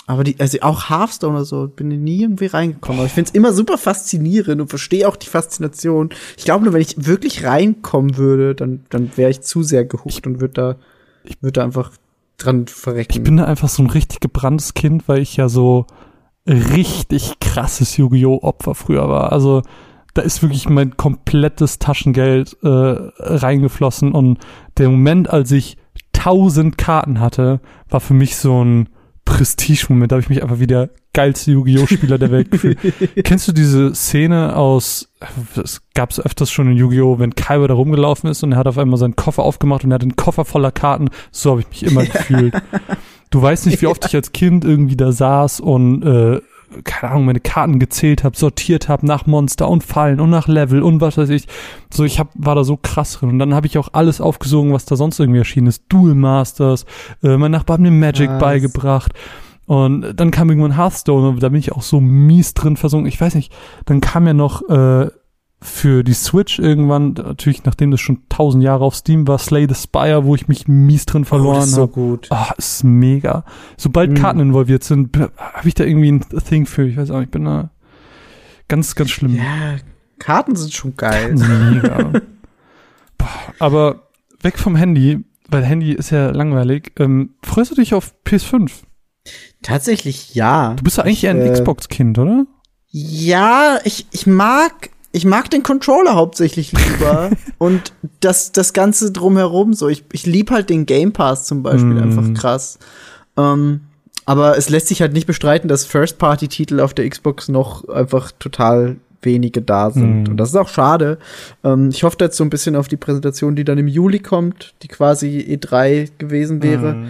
aber die, also auch Hearthstone oder so, bin ich nie irgendwie reingekommen. Aber ich finde es immer super faszinierend und verstehe auch die Faszination. Ich glaube nur, wenn ich wirklich reinkommen würde, dann, dann wäre ich zu sehr gehuckt und würde da, ich würde da einfach dran verrecken.
Ich bin da einfach so ein richtig gebranntes Kind, weil ich ja so richtig krasses Yu-Gi-Oh! Opfer früher war. Also, da ist wirklich mein komplettes Taschengeld äh, reingeflossen und der Moment, als ich tausend Karten hatte, war für mich so ein Prestige-Moment. Da habe ich mich einfach wie der geilste Yu-Gi-Oh! Spieler der Welt gefühlt. Kennst du diese Szene aus, es gab es öfters schon in Yu-Gi-Oh!, wenn Kaiba da rumgelaufen ist und er hat auf einmal seinen Koffer aufgemacht und er hat einen Koffer voller Karten. So habe ich mich immer gefühlt. Du weißt nicht, wie oft ich als Kind irgendwie da saß und äh, keine Ahnung, meine Karten gezählt habe, sortiert habe nach Monster und Fallen und nach Level und was weiß ich. So, ich hab, war da so krass drin. Und dann habe ich auch alles aufgesogen, was da sonst irgendwie erschienen ist. Duel Masters, äh, mein Nachbar hat mir Magic was? beigebracht. Und dann kam irgendwann Hearthstone und da bin ich auch so mies drin versunken. Ich weiß nicht, dann kam ja noch äh, für die Switch irgendwann, natürlich nachdem das schon tausend Jahre auf Steam war, Slay the Spire, wo ich mich mies drin verloren habe. Oh, ist so
gut.
Ah, oh, ist mega. Sobald mhm. Karten involviert sind, habe ich da irgendwie ein Thing für. Ich weiß auch, ich bin da ganz, ganz schlimm.
Ja, Karten sind schon geil. Mega.
Boah, aber weg vom Handy, weil Handy ist ja langweilig. Ähm, freust du dich auf PS5?
Tatsächlich ja.
Du bist ja eigentlich ich, ein äh, Xbox-Kind, oder?
Ja, ich, ich mag ich mag den Controller hauptsächlich lieber und das, das Ganze drumherum so. Ich, ich lieb halt den Game Pass zum Beispiel mm. einfach krass. Ähm, aber es lässt sich halt nicht bestreiten, dass First-Party-Titel auf der Xbox noch einfach total wenige da sind. Mm. Und das ist auch schade. Ähm, ich hoffe jetzt so ein bisschen auf die Präsentation, die dann im Juli kommt, die quasi E3 gewesen wäre. Mm.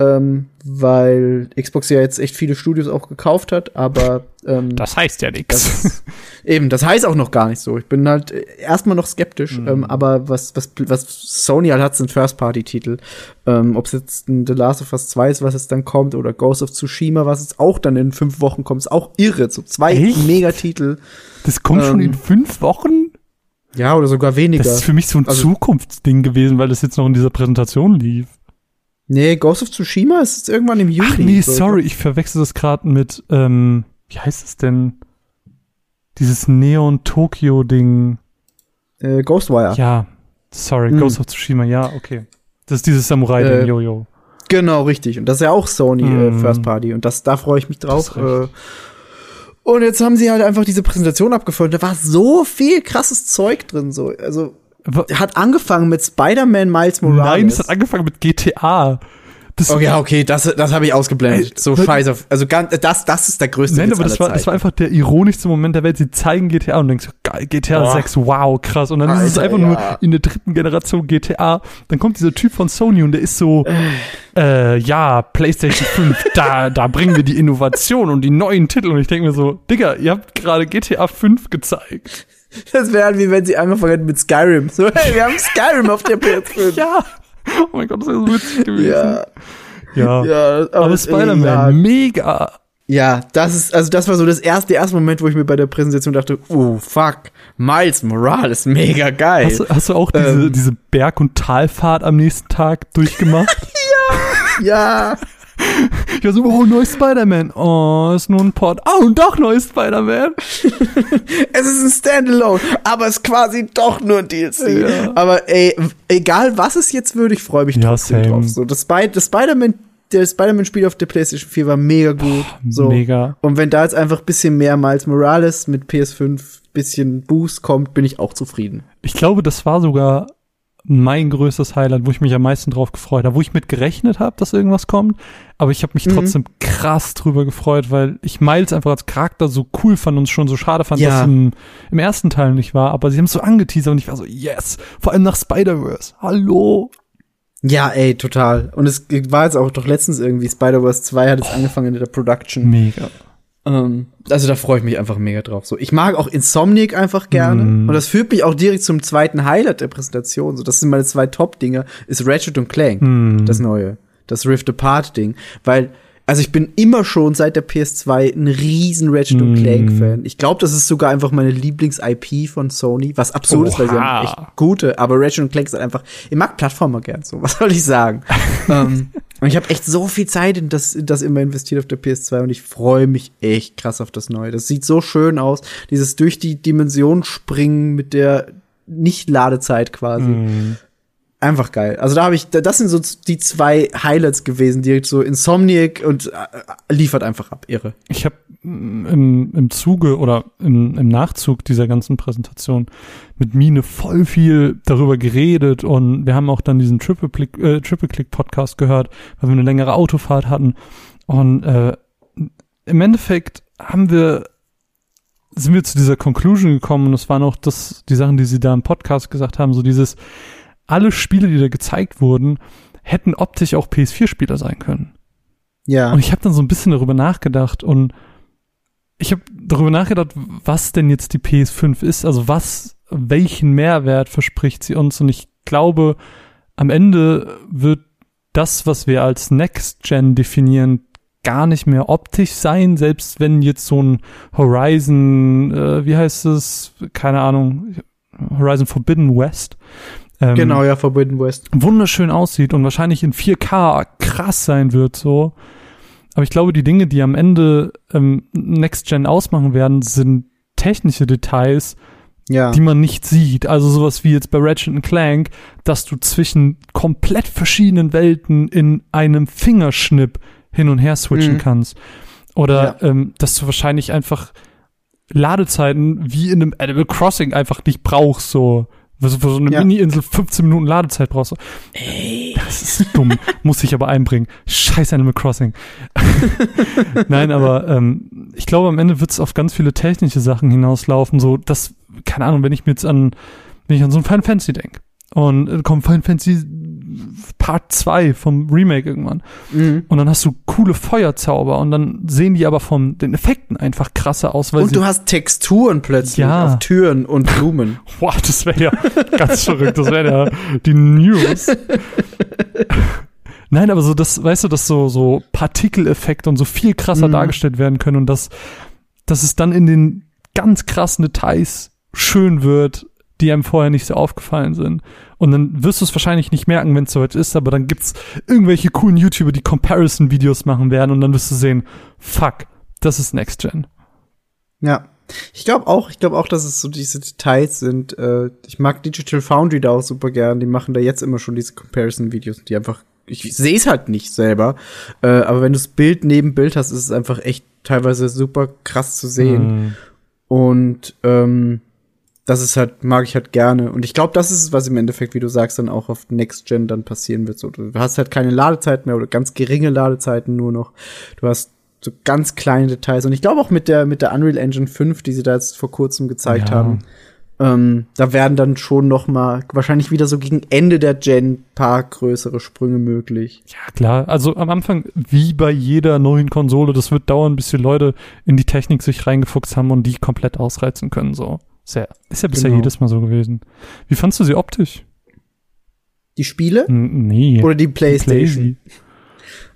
Ähm, weil Xbox ja jetzt echt viele Studios auch gekauft hat, aber Ähm,
Das heißt ja nichts.
eben, das heißt auch noch gar nicht so. Ich bin halt erstmal noch skeptisch,
Mhm.
ähm, aber was, was, was Sony halt hat, sind First-Party-Titel. Ähm, Ob es jetzt The Last of Us 2 ist, was jetzt dann kommt, oder Ghost of Tsushima, was jetzt auch dann in fünf Wochen kommt, ist auch irre. So zwei
Echt?
Megatitel.
Das kommt schon
Ähm,
in fünf Wochen?
Ja, oder sogar weniger.
Das ist für mich so ein
Also-
Zukunftsding gewesen, weil das jetzt noch in dieser Präsentation lief.
nee, Ghost of Tsushima ist jetzt irgendwann im Juli.
Ach nee,
So.
sorry, ich verwechsel das gerade mit, ähm, wie heißt es denn? Dieses Neon-Tokyo-Ding.
Äh, Ghostwire.
Ja, sorry,
Hm.
Ghost of Tsushima, ja, okay. Das ist dieses Samurai-Ding,
Äh,
Jojo.
Genau, richtig. Und das ist ja auch Sony äh,
Mm.
First Party. Und das, da freue ich mich drauf. Äh, und jetzt haben sie halt einfach diese Präsentation abgefüllt. Da war so viel krasses Zeug drin. So. Also,
Wa-
hat angefangen mit Spider-Man Miles Morales.
Nein, es hat angefangen mit GTA. Das,
Oh ja, okay, das, das habe ich ausgeblendet.
Ey,
So scheiße. Also ganz, das, das ist der größte
Nein,
Witz
aber das war, das war einfach der ironischste Moment der Welt. Sie zeigen GTA und denkst, geil, GTA
Boah.
6, wow, krass. Und dann ist es
Alter,
einfach
ja.
nur in der dritten Generation GTA. Dann kommt dieser Typ von Sony und der ist so, äh, ja, PlayStation 5, da, da bringen wir die Innovation und die neuen Titel. Und ich denke mir so, Digga, ihr habt gerade GTA 5 gezeigt.
Das wäre halt wie wenn sie angefangen hätten mit Skyrim. So, hey, wir haben Skyrim auf der PS5.
Ja. Oh mein Gott, das ist so witzig gewesen.
ja.
Ja.
ja
Aber
aber
Spider-Man,
Ja,
mega.
Ja, das ist, also das war so das erste, der erste Moment, wo ich mir bei der Präsentation dachte, oh fuck, Miles Morales, mega geil.
Hast, du- hast du auch diese,
Ähm.
diese Berg- und Talfahrt am nächsten Tag durchgemacht?
ja,
Ich war so, oh, neues Spider-Man. Oh, ist nur ein Pod. Oh, und doch neues Spider-Man.
es ist ein Standalone, aber es ist quasi doch nur ein DLC.
Ja.
Aber ey, egal was es jetzt würde, ich freue mich
Ja,
trotzdem
same.
drauf. So, das, Spy das Spider-Man, der Spider-Man-Spiel auf der PlayStation 4 war mega gut. So.
Mega.
Und wenn da jetzt einfach ein bisschen mehr Miles Morales mit PS5, bisschen Boost kommt, bin ich auch zufrieden.
Ich glaube, das war sogar mein größtes Highlight, wo ich mich am meisten drauf gefreut habe, wo ich mit gerechnet habe, dass irgendwas kommt. Aber ich habe mich
Mhm.
trotzdem krass drüber gefreut, weil ich Miles einfach als Charakter so cool fand und schon so schade fand,
Ja.
dass es im, im ersten Teil nicht war. Aber sie haben es so angeteasert und ich war so, yes. Vor allem nach Spider-Verse. Hallo.
Ja, ey, total. Und es war jetzt auch doch letztens irgendwie, Spider-Verse 2 hat jetzt angefangen in der Production.
Mega.
Ähm, also da freue ich mich einfach mega drauf. So, ich mag auch Insomniac einfach gerne.
Mm.
Und das führt mich auch direkt zum zweiten Highlight der Präsentation. So, das sind meine zwei Top-Dinger, ist Ratchet und Clank,
Hm.
das neue. Das Rift Apart-Ding. Weil, also ich bin immer schon seit der PS2 ein riesen Ratchet
Mm.
Clank-Fan. Ich glaube, das ist sogar einfach meine Lieblings-IP von Sony, was absurd ist, weil sie haben echt gute, aber Ratchet Clank ist halt einfach, ich mag Plattformer gern so, was soll ich sagen? ähm, und ich habe echt so viel Zeit in das, in das immer investiert auf der PS2 und ich freue mich echt krass auf das Neue. Das sieht so schön aus, dieses durch die Dimension springen mit der Nicht-Ladezeit quasi.
Hm.
Einfach geil. Also da habe ich, das sind so die zwei Highlights gewesen, direkt so Insomniac und äh, liefert einfach ab, irre.
Ich habe im, im Zuge oder im, im Nachzug dieser ganzen Präsentation mit Mine voll viel darüber geredet und wir haben auch dann diesen Triple Click, äh, Triple Click Podcast gehört, weil wir eine längere Autofahrt hatten und äh, im Endeffekt haben wir sind wir zu dieser Conclusion gekommen und das waren auch das die Sachen, die sie da im Podcast gesagt haben, so dieses alle Spiele, die da gezeigt wurden, hätten optisch auch PS4-Spieler sein können.
Ja.
Und ich habe dann so ein bisschen darüber nachgedacht und ich habe darüber nachgedacht, was denn jetzt die PS5 ist, also was, welchen Mehrwert verspricht sie uns? Und ich glaube, am Ende wird das, was wir als Next Gen definieren, gar nicht mehr optisch sein, selbst wenn jetzt so ein Horizon, äh, wie heißt es, keine Ahnung, Horizon Forbidden West, ähm,
genau, ja, Forbidden West.
wunderschön aussieht und wahrscheinlich in 4K krass sein wird, so. Aber ich glaube, die Dinge, die am Ende ähm, Next Gen ausmachen werden, sind technische Details,
Ja.
die man nicht sieht. Also sowas wie jetzt bei Ratchet Clank, dass du zwischen komplett verschiedenen Welten in einem Fingerschnipp hin und her switchen
Mhm.
kannst. Oder ähm, dass du wahrscheinlich einfach Ladezeiten wie in einem Animal Crossing einfach nicht brauchst, so. So wo so eine
Ja.
Mini-Insel 15 Minuten Ladezeit brauchst. du. Das ist dumm. Muss ich aber einbringen. Scheiß Animal Crossing. Nein, aber ähm, ich glaube, am Ende wird es auf ganz viele technische Sachen hinauslaufen. So, dass, keine Ahnung, wenn ich mir jetzt an, wenn ich an so ein Final Fantasy denke und äh, kommt Final Fantasy Part 2 vom Remake irgendwann.
Mhm.
Und dann hast du coole Feuerzauber und dann sehen die aber von den Effekten einfach krasser aus, weil
Und du hast Texturen plötzlich
Ja.
auf Türen und Blumen.
wow, das wäre ja ganz verrückt, das wäre ja die News. Nein, aber so das, weißt du, dass so so Partikeleffekte und so viel krasser
Mhm.
dargestellt werden können und dass dass es dann in den ganz krassen Details schön wird, die einem vorher nicht so aufgefallen sind. Und dann wirst du es wahrscheinlich nicht merken, wenn es soweit ist, aber dann gibt's irgendwelche coolen YouTuber, die Comparison-Videos machen werden und dann wirst du sehen, fuck, das ist Next Gen.
Ja. Ich glaube auch, ich glaube auch, dass es so diese Details sind. Äh, ich mag Digital Foundry da auch super gern. Die machen da jetzt immer schon diese Comparison-Videos, die einfach, ich sehe es halt nicht selber. Äh, aber wenn du das Bild neben Bild hast, ist es einfach echt teilweise super krass zu sehen.
Mhm.
Und ähm, das ist halt, mag ich halt gerne. Und ich glaube, das ist es, was im Endeffekt, wie du sagst, dann auch auf Next Gen dann passieren wird. So, du hast halt keine Ladezeit mehr oder ganz geringe Ladezeiten nur noch. Du hast so ganz kleine Details. Und ich glaube auch mit der, mit der Unreal Engine 5, die sie da jetzt vor kurzem gezeigt
Ja.
haben, ähm, da werden dann schon noch mal wahrscheinlich wieder so gegen Ende der Gen paar größere Sprünge möglich.
Ja, klar. Also am Anfang, wie bei jeder neuen Konsole, das wird dauern, bis die Leute in die Technik sich reingefuchst haben und die komplett ausreizen können. So. Ist ja, ist ja bisher
Genau.
jedes Mal so gewesen. Wie fandst du sie optisch?
Die Spiele
N nee.
oder die PlayStation?
Playsee.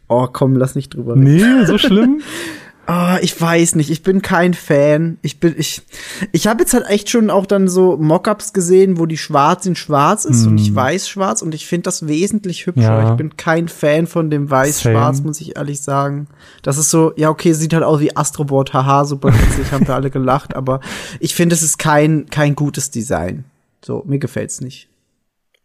Oh, komm, lass nicht drüber reden.
Nee, so schlimm?
Ah, ich weiß nicht, ich bin kein Fan. Ich bin ich ich habe jetzt halt echt schon auch dann so Mockups gesehen, wo die schwarz in schwarz ist und ich
Mm.
weiß schwarz und ich finde das wesentlich hübscher.
Ja.
Ich bin kein Fan von dem weiß schwarz,
Same.
muss ich ehrlich sagen. Das ist so, ja, okay, sieht halt aus wie Astrobot, haha, super witzig, haben wir alle gelacht, aber ich finde es ist kein kein gutes Design. So, mir gefällt's nicht.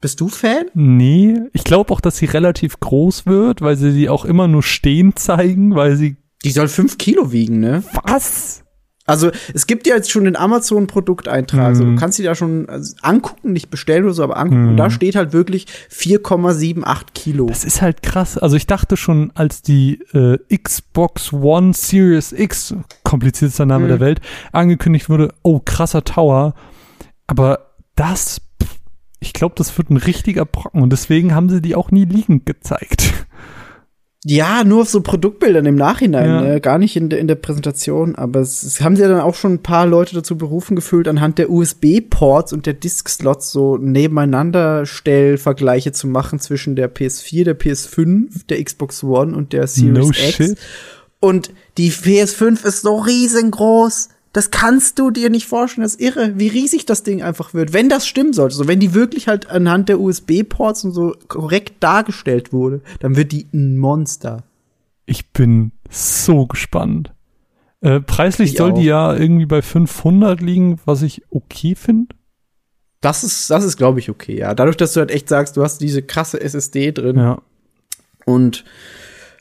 Bist du Fan?
Nee. Ich glaube auch, dass sie relativ groß wird, weil sie die auch immer nur stehen zeigen, weil sie.
Die soll fünf Kilo wiegen, ne?
Was?
Also es gibt ja jetzt schon den Amazon-Produkteintrag. Also,
Mhm.
du kannst die da schon also, angucken, nicht bestellen oder so, aber angucken.
Mhm.
Und da steht halt wirklich 4,78 Kilo.
Das ist halt krass. Also ich dachte schon, als die äh, Xbox One Series X, kompliziertester Name
Mhm.
der Welt, angekündigt wurde, oh, krasser Tower. Aber das, pff, ich glaube, das wird ein richtiger Brocken. Und deswegen haben sie die auch nie liegend gezeigt.
Ja, nur auf so Produktbildern im Nachhinein,
Ja.
ne? gar nicht in, der- in der Präsentation. Aber es, es haben sie ja dann auch schon ein paar Leute dazu berufen gefühlt, anhand der USB-Ports und der Disk-Slots so nebeneinander Stellvergleiche zu machen zwischen der PS4, der PS5, der Xbox One und der Series
no
X.
shit.
Und die PS5 ist so riesengroß. Das kannst du dir nicht vorstellen. Das ist irre, wie riesig das Ding einfach wird. Wenn das stimmen sollte, so wenn die wirklich halt anhand der USB-Ports und so korrekt dargestellt wurde, dann wird die ein Monster.
Ich bin so gespannt. Äh, preislich
Ich
soll
auch.
die ja irgendwie bei 500 liegen, was ich okay finde.
Das ist, das ist, glaube ich, okay, ja. Dadurch, dass du halt echt sagst, du hast diese krasse SSD drin
Ja.
und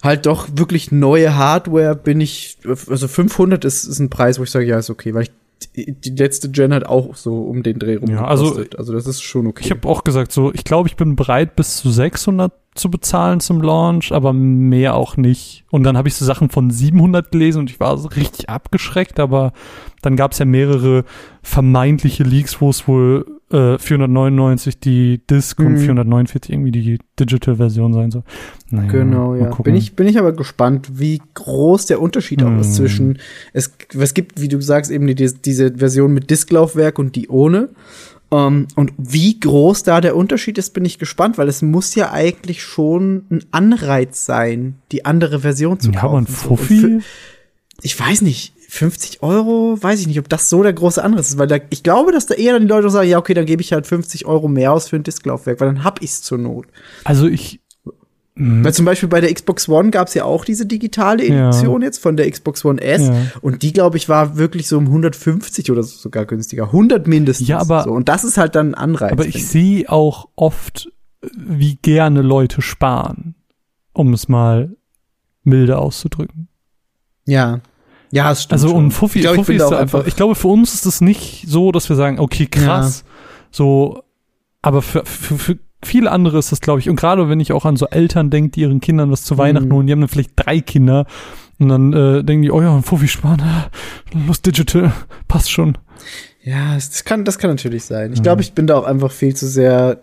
halt doch wirklich neue Hardware, bin ich, also 500 ist, ist ein Preis, wo ich sage, ja, ist okay, weil ich die, letzte Gen hat auch so um den Dreh rum
Ja, also-
gekostet. also das ist schon okay.
Ich habe auch gesagt, so, ich glaube, ich bin bereit, bis zu 600 zu bezahlen zum Launch, aber mehr auch nicht. Und dann habe ich so Sachen von 700 gelesen und ich war so richtig abgeschreckt, aber dann gab es ja mehrere vermeintliche Leaks, wo es wohl äh, 499 die Disc und
Mhm.
449 irgendwie die Digital-Version sein soll. Naja,
Genau, ja. Bin ich, bin ich aber gespannt, wie groß der Unterschied auch ist
Hm.
zwischen, es, es gibt, wie du sagst, eben die, diese Version mit Disklaufwerk und die ohne. Ähm, und wie groß da der Unterschied ist, bin ich gespannt, weil es muss ja eigentlich schon ein Anreiz sein, die andere Version zu
ja,
kaufen.
aber ein
So,
Fuffi?
für- ich weiß nicht, 50 Euro, weiß ich nicht, ob das so der große Anreiz ist, weil da, ich glaube, dass da eher dann die Leute sagen, ja, okay, dann gebe ich halt 50 Euro mehr aus für ein Disklaufwerk, weil dann hab ich's zur Not.
Also ich. Hm,
Weil zum Beispiel bei der Xbox One gab es ja auch diese digitale
Ja.
Edition jetzt von der Xbox One S.
Ja.
Und die, glaube ich, war wirklich so um 150 oder sogar günstiger. 100 mindestens.
Ja, aber-
So. Und das ist halt dann ein Anreiz.
aber ich sehe auch oft, äh, wie gerne Leute sparen, um es mal milde auszudrücken.
Ja. Ja, es stimmt.
Also und Fuffi,
ich glaub,
Fuffi ist da einfach, ich glaube, für uns ist es nicht so, dass wir sagen, okay, krass, so, aber für, für, für viele andere ist das, glaube ich, und gerade wenn ich auch an so Eltern denke, die ihren Kindern was zu Weihnachten
Mhm.
holen, die haben dann vielleicht drei Kinder und dann äh, denken die, oh ja, ein Fuffi sparen, ah, los Digital, passt schon.
Ja, das kann, das kann natürlich sein. Ich glaube, ich bin da auch einfach viel zu sehr,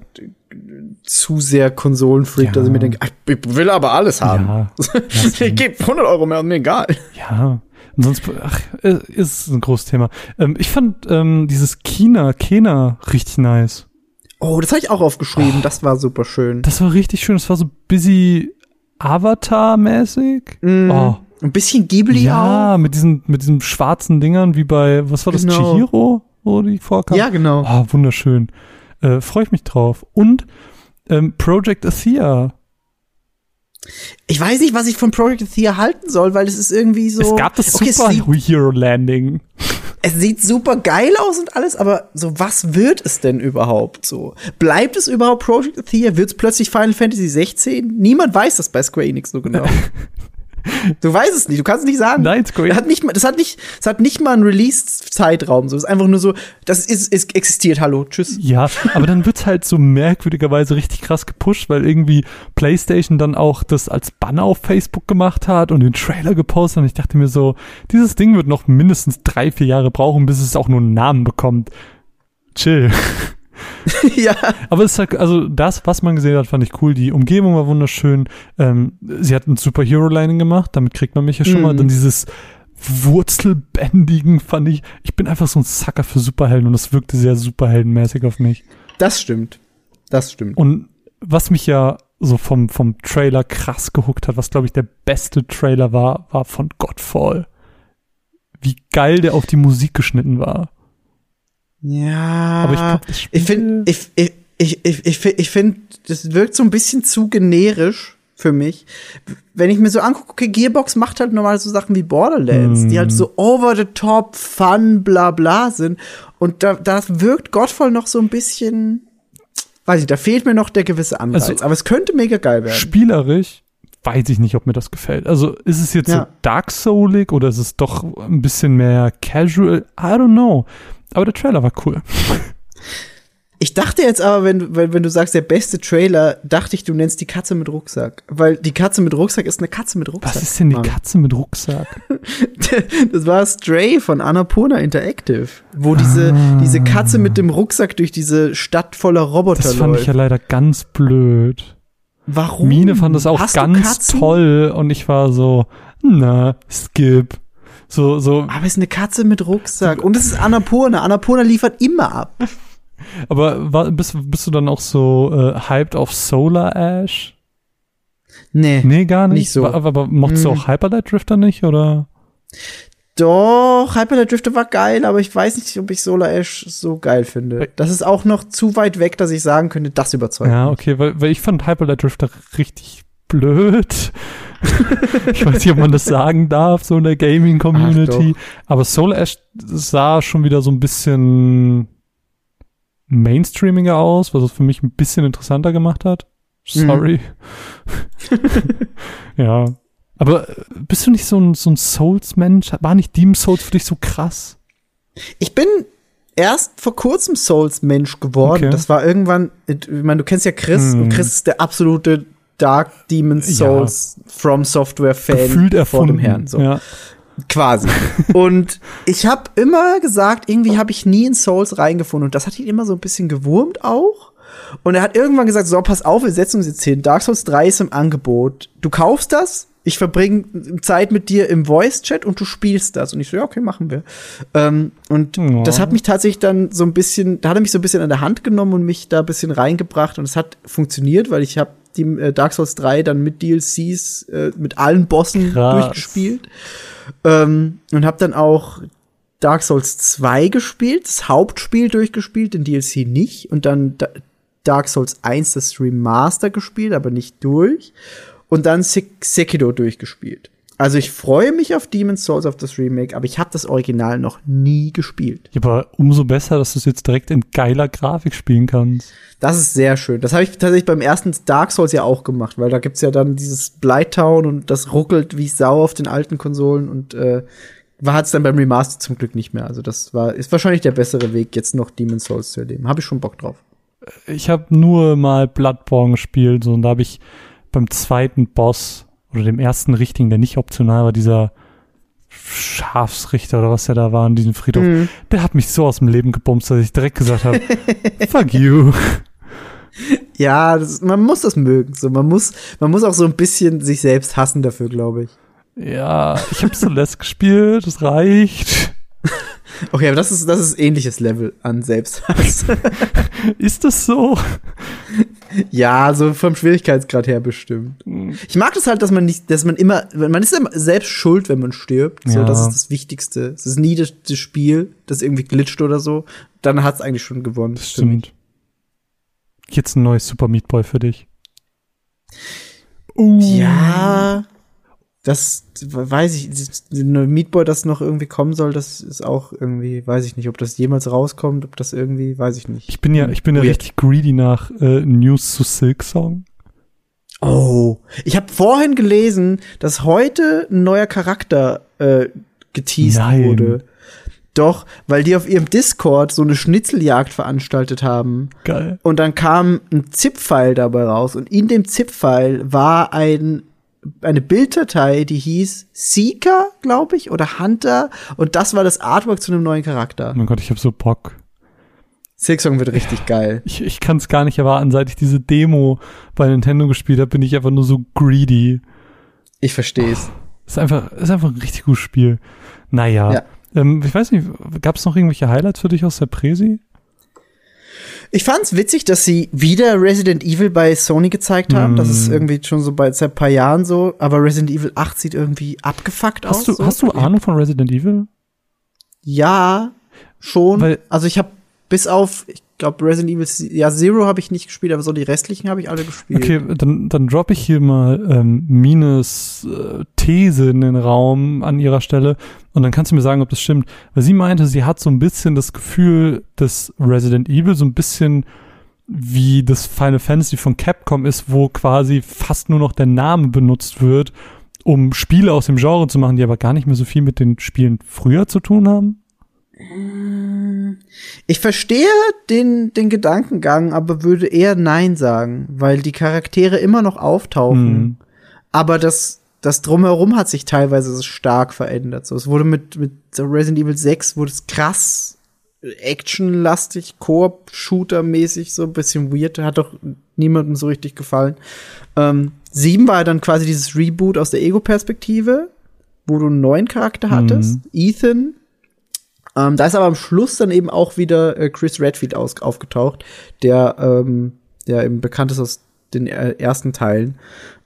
zu sehr Konsolenfreak,
Ja.
dass ich mir denke, ach, ich will aber alles haben.
Ja,
ich gebe 100 Euro mehr und mir egal.
ja. Und sonst, ach, ist ein großes Thema. Ähm, ich fand ähm, dieses Kina, Kena richtig nice.
Oh, das habe ich auch aufgeschrieben. Das war super schön.
Das war richtig schön. Das war so busy Avatar-mäßig.
Mm,
Oh.
Ein bisschen Ghibli
Ja, mit diesen, mit diesen schwarzen Dingern, wie bei, was war das,
Genau.
Chihiro, wo die
auch.
vorkam?
Ja, genau.
Oh, wunderschön. Äh, Freue ich mich drauf. Und ähm, Project Athea.
Ich weiß nicht, was ich von Project Athea halten soll, weil es ist irgendwie so.
es gab das
okay,
Super Hero Landing.
Es sieht super geil aus und alles, aber so, was wird es denn überhaupt so? Bleibt es überhaupt Project Athea? Wird es plötzlich Final Fantasy 16? Niemand weiß das bei Square Enix so genau. du weißt es nicht, du kannst es nicht sagen.
Nein, Square
Das hat nicht, mal- das hat nicht, das hat nicht mal einen Release-Zeitraum. So, es ist einfach nur so, das ist, es existiert. Hallo, tschüss.
Ja, aber dann wird's halt so merkwürdigerweise richtig krass gepusht, weil irgendwie PlayStation dann auch das als Banner auf Facebook gemacht hat und den Trailer gepostet und ich dachte mir so, dieses Ding wird noch mindestens drei, vier Jahre brauchen, bis es auch nur einen Namen bekommt. Chill.
ja.
Aber es ist halt, also das, was man gesehen hat, fand ich cool. Die Umgebung war wunderschön. Ähm, sie hat ein Superhero-Lining gemacht, damit kriegt man mich ja schon mal.
Mhm.
Dann dieses Wurzelbändigen fand ich, ich bin einfach so ein Sucker für Superhelden und das wirkte sehr superheldenmäßig auf mich.
Das stimmt. Das stimmt.
Und was mich ja so vom, vom Trailer krass gehuckt hat, was glaube ich der beste Trailer war, war von Godfall. Wie geil der auf die Musik geschnitten war.
Ja.
Aber ich Spiel,
Ich finde, ich, ich, ich, ich, ich, find- ich finde, das wirkt so ein bisschen zu generisch für mich. Wenn ich mir so angucke, okay, Gearbox macht halt normal so Sachen wie Borderlands, die halt so over the top, fun, bla bla sind. Und da, das wirkt Godfall noch so ein bisschen, weiß ich, da fehlt mir noch der gewisse Anreiz.
Also-
aber es könnte mega geil werden.
spielerisch weiß ich nicht, ob mir das gefällt. Also ist es jetzt
Ja.
so Dark Soulig oder ist es doch ein bisschen mehr casual? I don't know. Aber der Trailer war cool.
Ich dachte jetzt aber, wenn, du- wenn, wenn du sagst, der beste Trailer, dachte ich, du nennst die Katze mit Rucksack. Weil die Katze mit Rucksack ist eine Katze mit Rucksack.
Was ist denn die. Katze mit Rucksack?
Das war Stray von Annapurna Interactive, wo diese, diese Katze mit dem Rucksack durch diese Stadt voller Roboter
Das fand
läuft.
ich ja leider ganz blöd.
Warum?
Mine fand das auch
Hast
ganz toll und ich war so, na, skip. So, so,
Aber es ist eine Katze mit Rucksack. Und es ist Annapurna. Annapurna liefert immer ab.
aber war, bist, bist du dann auch so äh, hyped auf Solar Ash?
Nee.
Nee, gar nicht.
Nicht so.
Aber, aber mochtest du
Hm.
auch Hyperlight Drifter nicht, oder?
Doch, Hyperlight Drifter war geil, aber ich weiß nicht, ob ich Solar Ash so geil finde. Das ist auch noch zu weit weg, dass ich sagen könnte, das überzeugt.
Ja, okay, weil, weil ich fand Hyperlight Drifter richtig blöd. ich weiß nicht, ob man das sagen darf, so in der Gaming-Community. Aber Solar Ash sah schon wieder so ein bisschen mainstreamiger aus, was es für mich ein bisschen interessanter gemacht hat. Sorry. ja. Aber äh, bist du nicht so ein, so ein Souls-Mensch? War nicht Demon Souls für dich so krass?
Ich bin erst vor kurzem Souls-Mensch geworden.
Okay.
Das war irgendwann, ich meine, du kennst ja Chris
Hm.
und Chris ist der absolute Dark Demon Souls From Software Fan vor dem Herrn. So.
Ja.
Quasi. und ich habe immer gesagt, irgendwie habe ich nie in Souls reingefunden und das hat ihn immer so ein bisschen gewurmt auch. Und er hat irgendwann gesagt, so, pass auf, wir setzen uns jetzt hin. Dark Souls 3 ist im Angebot. Du kaufst das, ich verbringe Zeit mit dir im Voice-Chat und du spielst das. Und ich so, ja, okay, machen wir. Ähm, und
Ja.
das hat mich tatsächlich dann so ein bisschen, da hat er mich so ein bisschen an der Hand genommen und mich da ein bisschen reingebracht. Und es hat funktioniert, weil ich habe die äh, Dark Souls 3 dann mit DLCs, äh, mit allen Bossen
Krass.
durchgespielt. Ähm, und habe dann auch Dark Souls 2 gespielt, das Hauptspiel durchgespielt, den DLC nicht. Und dann da Dark Souls 1, das Remaster gespielt, aber nicht durch. Und dann Sek Sekiro durchgespielt. Also ich freue mich auf Demon's Souls, auf das Remake, aber ich habe das Original noch nie gespielt.
Ja, aber umso besser, dass du es jetzt direkt in geiler Grafik spielen kannst.
Das ist sehr schön. Das habe ich tatsächlich beim ersten Dark Souls ja auch gemacht, weil da gibt's ja dann dieses Blighttown und das ruckelt wie Sau auf den alten Konsolen und äh, war hat's dann beim Remaster zum Glück nicht mehr. Also das war ist wahrscheinlich der bessere Weg, jetzt noch Demon's Souls zu erleben. Habe ich schon Bock drauf.
Ich habe nur mal Bloodborne gespielt so, und da habe ich beim zweiten Boss oder dem ersten richtigen, der nicht optional war, dieser Schafsrichter oder was der da war in diesem Friedhof, mhm. der hat mich so aus dem Leben gebumst, dass ich direkt gesagt habe, fuck you.
Ja, das, man muss das mögen. So, man muss, man muss auch so ein bisschen sich selbst hassen dafür, glaube ich.
Ja, ich habe Celeste gespielt, das reicht.
Okay, aber das ist, das ist ähnliches Level an Selbsthass.
ist das so?
Ja, so vom Schwierigkeitsgrad her bestimmt. Mhm. Ich mag das halt, dass man nicht, dass man immer, man ist immer selbst schuld, wenn man stirbt. So, ja. das ist das Wichtigste. Es ist nie das, das, Spiel, das irgendwie glitscht oder so. Dann hat's eigentlich schon gewonnen.
Das stimmt. Jetzt ein neues Super Meat Boy für dich.
Uh. Ja das weiß ich, Meatboy, das noch irgendwie kommen soll, das ist auch irgendwie, weiß ich nicht, ob das jemals rauskommt, ob das irgendwie, weiß ich nicht.
Ich bin ja, ich bin ja richtig greedy nach äh, News zu Silk Song.
Oh, ich habe vorhin gelesen, dass heute ein neuer Charakter äh, geteased Nein. wurde. Doch, weil die auf ihrem Discord so eine Schnitzeljagd veranstaltet haben.
Geil.
Und dann kam ein ZIP-File dabei raus und in dem ZIP-File war ein eine Bilddatei, die hieß Seeker, glaube ich, oder Hunter. Und das war das Artwork zu einem neuen Charakter.
Oh mein Gott, ich habe so Bock.
Silksong wird richtig geil.
Ich, ich kann es gar nicht erwarten. Seit ich diese Demo bei Nintendo gespielt habe, bin ich einfach nur so greedy.
Ich verstehe es.
Oh, ist einfach, ist einfach ein richtig gutes Spiel. Naja. Ja. Ähm, ich weiß nicht, gab es noch irgendwelche Highlights für dich aus der Präsi?
Ich fand's witzig, dass sie wieder Resident Evil bei Sony gezeigt haben. Mm. Das ist mhm. irgendwie schon so bei seit ein paar Jahren so. Aber Resident Evil 8 sieht irgendwie abgefuckt
hast
aus.
Du,
so.
Hast du Ahnung von Resident Evil?
Ja, schon. Weil also ich habe bis auf, ich glaube, Resident Evil, ja, Zero habe ich nicht gespielt, aber so die restlichen habe ich alle gespielt.
Okay, dann, dann droppe ich hier mal ähm, Mines äh, These in den Raum an ihrer Stelle und dann kannst du mir sagen, ob das stimmt. Weil sie meinte, sie hat so ein bisschen das Gefühl, dass Resident Evil so ein bisschen wie das Final Fantasy von Capcom ist, wo quasi fast nur noch der Name benutzt wird, um Spiele aus dem Genre zu machen, die aber gar nicht mehr so viel mit den Spielen früher zu tun haben.
Ich verstehe den, den Gedankengang, aber würde eher Nein sagen, weil die Charaktere immer noch auftauchen. Mhm. Aber das, das Drumherum hat sich teilweise stark verändert. So, es wurde mit, mit Resident Evil 6 wurde es krass actionlastig, Koop-Shooter-mäßig, so ein bisschen weird. Hat doch niemandem so richtig gefallen. Ähm, 7 war dann quasi dieses Reboot aus der Ego-Perspektive, wo du einen neuen Charakter hattest. Mhm. Ethan, ähm, da ist aber am Schluss dann eben auch wieder äh, Chris Redfield aus aufgetaucht, der, ähm, der eben bekannt ist aus den äh, ersten Teilen.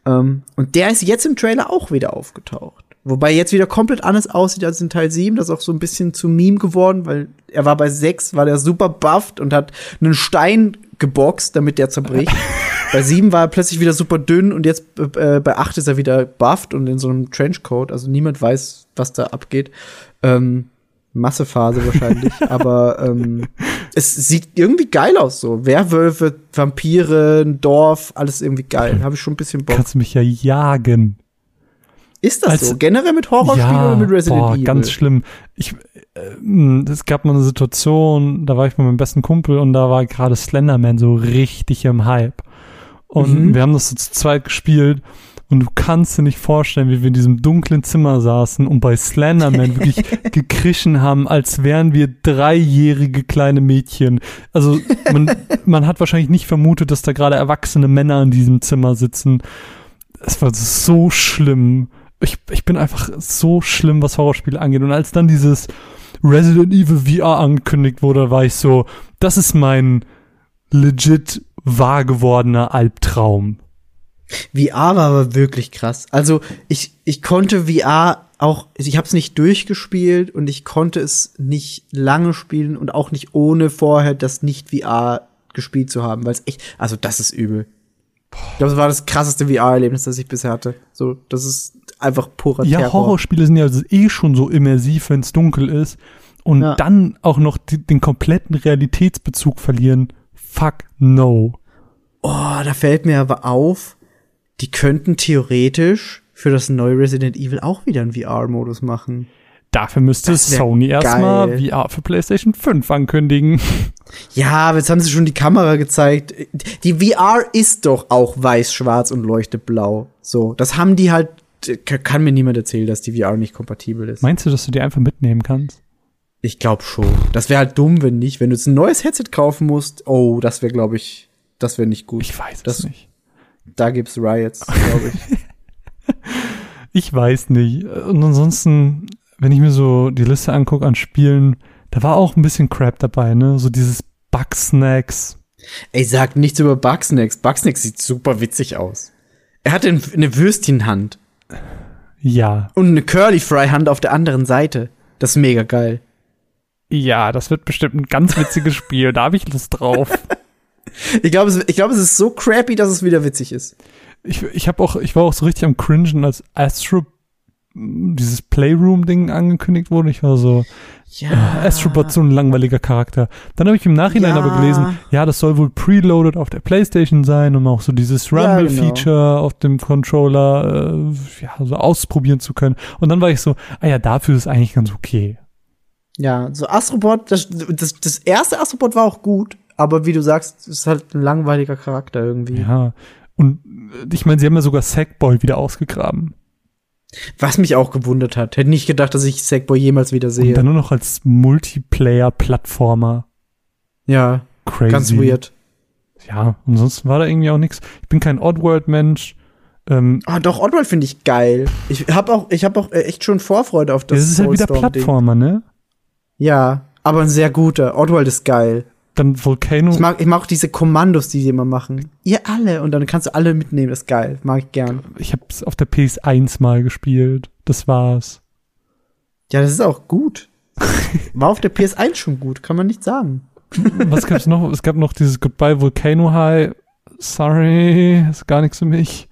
Ähm, und der ist jetzt im Trailer auch wieder aufgetaucht. Wobei jetzt wieder komplett anders aussieht als in Teil 7. Das ist auch so ein bisschen zu Meme geworden, weil er war bei 6, war der super bufft und hat einen Stein geboxt, damit der zerbricht. bei 7 war er plötzlich wieder super dünn und jetzt äh, bei 8 ist er wieder bufft und in so einem Trenchcoat. Also niemand weiß, was da abgeht. Ähm, Massephase wahrscheinlich, aber ähm, es sieht irgendwie geil aus so. Werwölfe, Vampire, ein Dorf, alles irgendwie geil. Habe ich schon ein bisschen Bock.
Kannst du mich ja jagen.
Ist das Als, so? Generell mit Horrorspielen ja, oder mit Resident boah, Evil?
ganz schlimm. Ich, äh, es gab mal eine Situation, da war ich mit meinem besten Kumpel und da war gerade Slenderman so richtig im Hype. Und mhm. wir haben das so zu zweit gespielt und du kannst dir nicht vorstellen, wie wir in diesem dunklen Zimmer saßen und bei Slenderman wirklich gekrischen haben, als wären wir dreijährige kleine Mädchen. Also man, man hat wahrscheinlich nicht vermutet, dass da gerade erwachsene Männer in diesem Zimmer sitzen. Es war so schlimm. Ich, ich bin einfach so schlimm, was Horrorspiele angeht. Und als dann dieses Resident Evil VR angekündigt wurde, war ich so, das ist mein legit wahr gewordener Albtraum.
VR war aber wirklich krass. Also ich, ich konnte VR auch, ich habe es nicht durchgespielt und ich konnte es nicht lange spielen und auch nicht ohne vorher das nicht VR gespielt zu haben, weil es echt, also das ist übel. Ich glaube, das war das krasseste VR-Erlebnis, das ich bisher hatte. So, das ist einfach purer
ja, Terror. Ja, Horrorspiele sind ja eh schon so immersiv, wenn es dunkel ist. Und ja. dann auch noch die, den kompletten Realitätsbezug verlieren. Fuck no.
Oh, da fällt mir aber auf, die könnten theoretisch für das neue Resident Evil auch wieder einen VR-Modus machen.
Dafür müsste Sony erstmal VR für PlayStation 5 ankündigen.
Ja, aber jetzt haben sie schon die Kamera gezeigt. Die VR ist doch auch weiß, schwarz und leuchtet blau. So, das haben die halt kann mir niemand erzählen, dass die VR nicht kompatibel ist.
Meinst du, dass du die einfach mitnehmen kannst?
Ich glaube schon. Das wäre halt dumm, wenn nicht. Wenn du jetzt ein neues Headset kaufen musst, oh, das wäre, glaube ich, das wäre nicht gut.
Ich weiß
das,
es nicht.
Da gibt's Riots, glaube ich.
ich weiß nicht. Und ansonsten, wenn ich mir so die Liste angucke an Spielen, da war auch ein bisschen Crap dabei, ne? So dieses Bugsnacks.
Ey, sag nichts über Bugsnacks. Bugsnacks sieht super witzig aus. Er hat eine Würstchenhand.
Ja.
Und eine Curly Fry Hand auf der anderen Seite. Das ist mega geil.
Ja, das wird bestimmt ein ganz witziges Spiel. Da habe ich Lust drauf.
ich glaube, es, ich glaub, es ist so crappy, dass es wieder witzig ist.
Ich, ich, hab auch, ich war auch so richtig am Cringen, als Astro dieses Playroom-Ding angekündigt wurde. Ich war so, ja. Astrobot so ein langweiliger Charakter. Dann habe ich im Nachhinein ja. aber gelesen, ja, das soll wohl preloaded auf der Playstation sein, um auch so dieses Rumble-Feature ja, genau. auf dem Controller äh, ja, so ausprobieren zu können. Und dann war ich so, ah ja, dafür ist eigentlich ganz okay.
Ja, so Astrobot, das, das, das erste Astrobot war auch gut, aber wie du sagst, ist halt ein langweiliger Charakter irgendwie.
Ja, und ich meine, sie haben ja sogar Sackboy wieder ausgegraben.
Was mich auch gewundert hat. Hätte nicht gedacht, dass ich Sackboy jemals wieder sehe. Und
dann nur noch als Multiplayer-Plattformer.
Ja. Crazy. Ganz weird.
Ja, ansonsten war da irgendwie auch nichts. Ich bin kein Oddworld-Mensch.
Ähm, ah, doch, Oddworld finde ich geil. Ich habe auch, ich hab auch echt schon Vorfreude auf das.
Das ist halt wieder Plattformer, ne?
Ja, aber ein sehr guter. Oddworld ist geil.
Dann Volcano.
Ich mag, ich mag auch diese Kommandos, die sie immer machen. Ihr alle. Und dann kannst du alle mitnehmen. Das ist geil. Mag ich gern.
Ich habe es auf der PS1 mal gespielt. Das war's.
Ja, das ist auch gut. War auf der PS1 schon gut. Kann man nicht sagen.
Was gab's noch? Es gab noch dieses Goodbye Volcano High. Sorry, ist gar nichts für mich.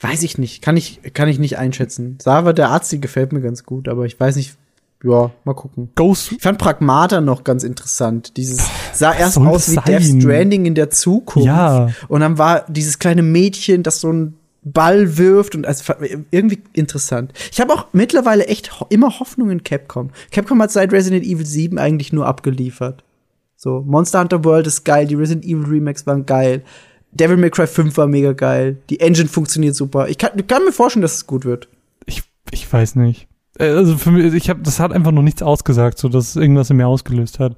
Weiß ich nicht. Kann ich, kann ich nicht einschätzen. Sava, der Arzt, die gefällt mir ganz gut, aber ich weiß nicht, ja, mal gucken.
Ghost.
Ich fand Pragmata noch ganz interessant. Dieses sah erst aus wie sein? Death Stranding in der Zukunft.
Ja.
Und dann war dieses kleine Mädchen, das so ein Ball wirft und also irgendwie interessant. Ich habe auch mittlerweile echt ho immer Hoffnung in Capcom. Capcom hat seit Resident Evil 7 eigentlich nur abgeliefert. So, Monster Hunter World ist geil, die Resident Evil Remakes waren geil. Devil May Cry 5 war mega geil. Die Engine funktioniert super. Ich kann, kann mir vorstellen, dass es gut wird.
Ich, ich weiß nicht. Äh, also für mich, ich habe, das hat einfach noch nichts ausgesagt, so dass es irgendwas in mir ausgelöst hat.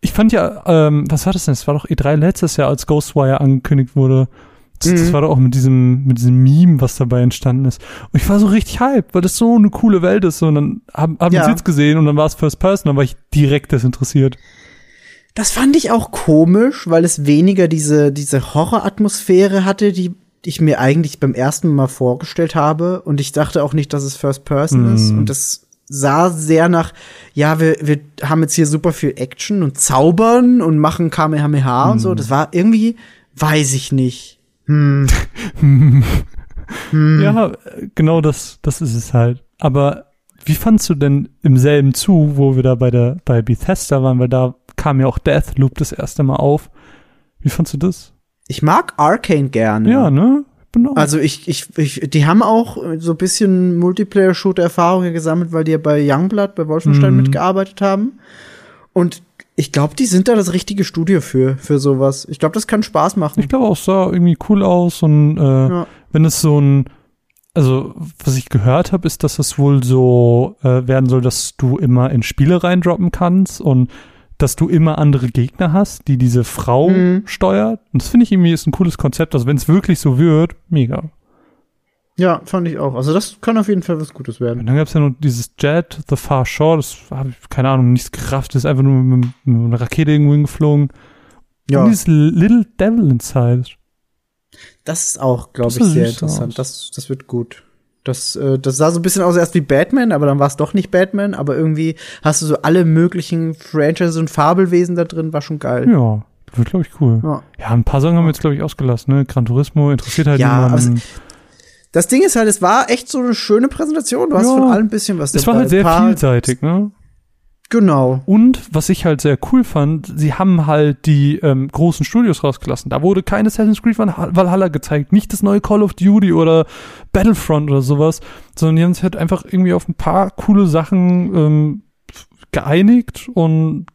Ich fand ja, ähm, was war das denn? Es war doch E3 letztes Jahr, als Ghostwire angekündigt wurde. Das, mhm. das, war doch auch mit diesem, mit diesem Meme, was dabei entstanden ist. Und ich war so richtig hyped, weil das so eine coole Welt ist. Und dann haben, haben ja. sie jetzt gesehen und dann war es First Person, dann war ich direkt desinteressiert.
Das fand ich auch komisch, weil es weniger diese, diese Horroratmosphäre hatte, die ich mir eigentlich beim ersten Mal vorgestellt habe. Und ich dachte auch nicht, dass es First Person mm. ist. Und das sah sehr nach, ja, wir, wir haben jetzt hier super viel Action und Zaubern und machen Kamehameha mm. und so. Mhm. Das war irgendwie, weiß ich nicht. Hm.
hm. Ja, genau das, das ist es halt. Aber wie fandst du denn im selben zu, wo wir da bei der, bei Bethesda waren, weil da kam ja auch Deathloop das erste Mal auf. Wie fandst du das?
Ich mag Arcane gerne.
Ja, ne?
Genau. Also ich, ich, ich, die haben auch so ein bisschen Multiplayer-Shooter-Erfahrungen gesammelt, weil die ja bei Youngblood, bei Wolfenstein mhm. mitgearbeitet haben. Und ich glaube, die sind da das richtige Studio für, für sowas. Ich glaube, das kann Spaß machen.
Ich glaube auch, sah irgendwie cool aus und äh, ja. wenn es so ein, also was ich gehört habe, ist, dass es wohl so äh, werden soll, dass du immer in Spiele reindroppen kannst und dass du immer andere Gegner hast, die diese Frau mhm. steuert. Und das finde ich irgendwie ist ein cooles Konzept. Also wenn es wirklich so wird, mega.
Ja, fand ich auch. Also das kann auf jeden Fall was Gutes werden.
Und dann gab es ja noch dieses Jet, The Far Shore, das habe ich, keine Ahnung, nichts gerafft, ist einfach nur mit, mit einer Rakete irgendwo hingeflogen. Ja. Und dieses Little Devil Inside.
Das ist auch, glaube ich, sehr interessant. Das, das wird gut. Das, äh, das sah so ein bisschen aus erst wie Batman, aber dann war es doch nicht Batman. Aber irgendwie hast du so alle möglichen Franchises und Fabelwesen da drin, war schon geil.
Ja, das wird, glaube ich, cool. Ja. ja. ein paar Sachen haben wir jetzt, glaube ich, ausgelassen. Ne? Gran Turismo interessiert halt ja, niemanden.
Das Ding ist halt, es war echt so eine schöne Präsentation. Du hast von allem ein bisschen was
dabei. Es war halt sehr vielseitig, ne?
Genau.
Und was ich halt sehr cool fand, sie haben halt die ähm, großen Studios rausgelassen. Da wurde kein Assassin's Creed Valhalla gezeigt, nicht das neue Call of Duty oder Battlefront oder sowas, sondern die haben sich halt einfach irgendwie auf ein paar coole Sachen ähm, geeinigt und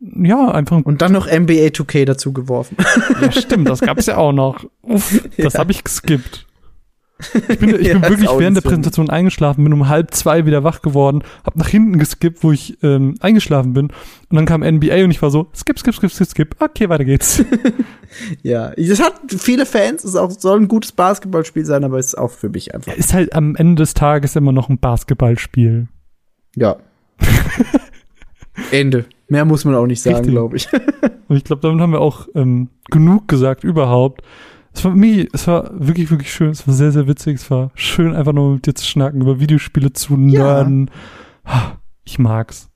ja, einfach.
Und dann noch NBA 2K dazu geworfen.
Ja, stimmt, das gab's ja auch noch. Uff, das ja. habe ich geskippt. Ich bin, ich
Ja,
bin
ist
wirklich während der. Präsentation eingeschlafen, bin um halb zwei wieder wach geworden, hab nach hinten geskippt, wo ich ähm, eingeschlafen bin. Und dann kam NBA und ich war so, skip, skip, skip, skip, skip. Okay, weiter geht's.
Ja, das hat viele Fans, es auch, soll ein gutes Basketballspiel sein, aber ist auch für mich einfach.
Ist halt am Ende des Tages immer noch ein Basketballspiel.
Ja. Ende. Mehr muss man auch nicht sagen, glaube ich.
Und ich glaube, damit haben wir auch ähm, genug gesagt überhaupt. Es war mir, es war wirklich, wirklich schön. Es war sehr, sehr witzig. Es war schön, einfach nur mit dir zu schnacken, über Videospiele zu nerden. Ich mag's.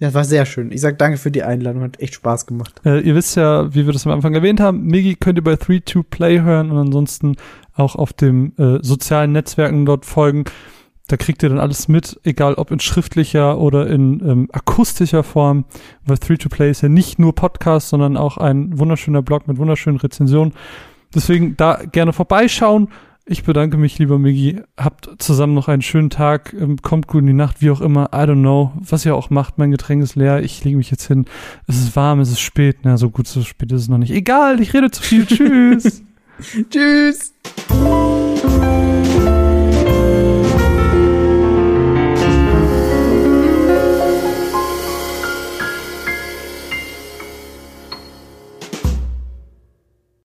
Ja, war sehr schön. Ich sag danke für die Einladung, hat echt Spaß gemacht.
Äh, ihr wisst ja, wie wir das am Anfang erwähnt haben, Migi könnt ihr bei 3-2-Play hören und ansonsten auch auf den äh, sozialen Netzwerken dort folgen. Da kriegt ihr dann alles mit, egal ob in schriftlicher oder in ähm, akustischer Form, weil 3-2-Play ist ja nicht nur Podcast, sondern auch ein wunderschöner Blog mit wunderschönen Rezensionen. Deswegen da gerne vorbeischauen. Ich bedanke mich, lieber Migi. Habt zusammen noch einen schönen Tag. Ähm, kommt gut in die Nacht, wie auch immer. I don't know, was ihr auch macht. Mein Getränk ist leer. Ich lege mich jetzt hin. Es ist warm, es ist spät. Na, so gut, so spät ist es noch nicht. Egal, ich rede zu viel. Tschüss.
Tschüss!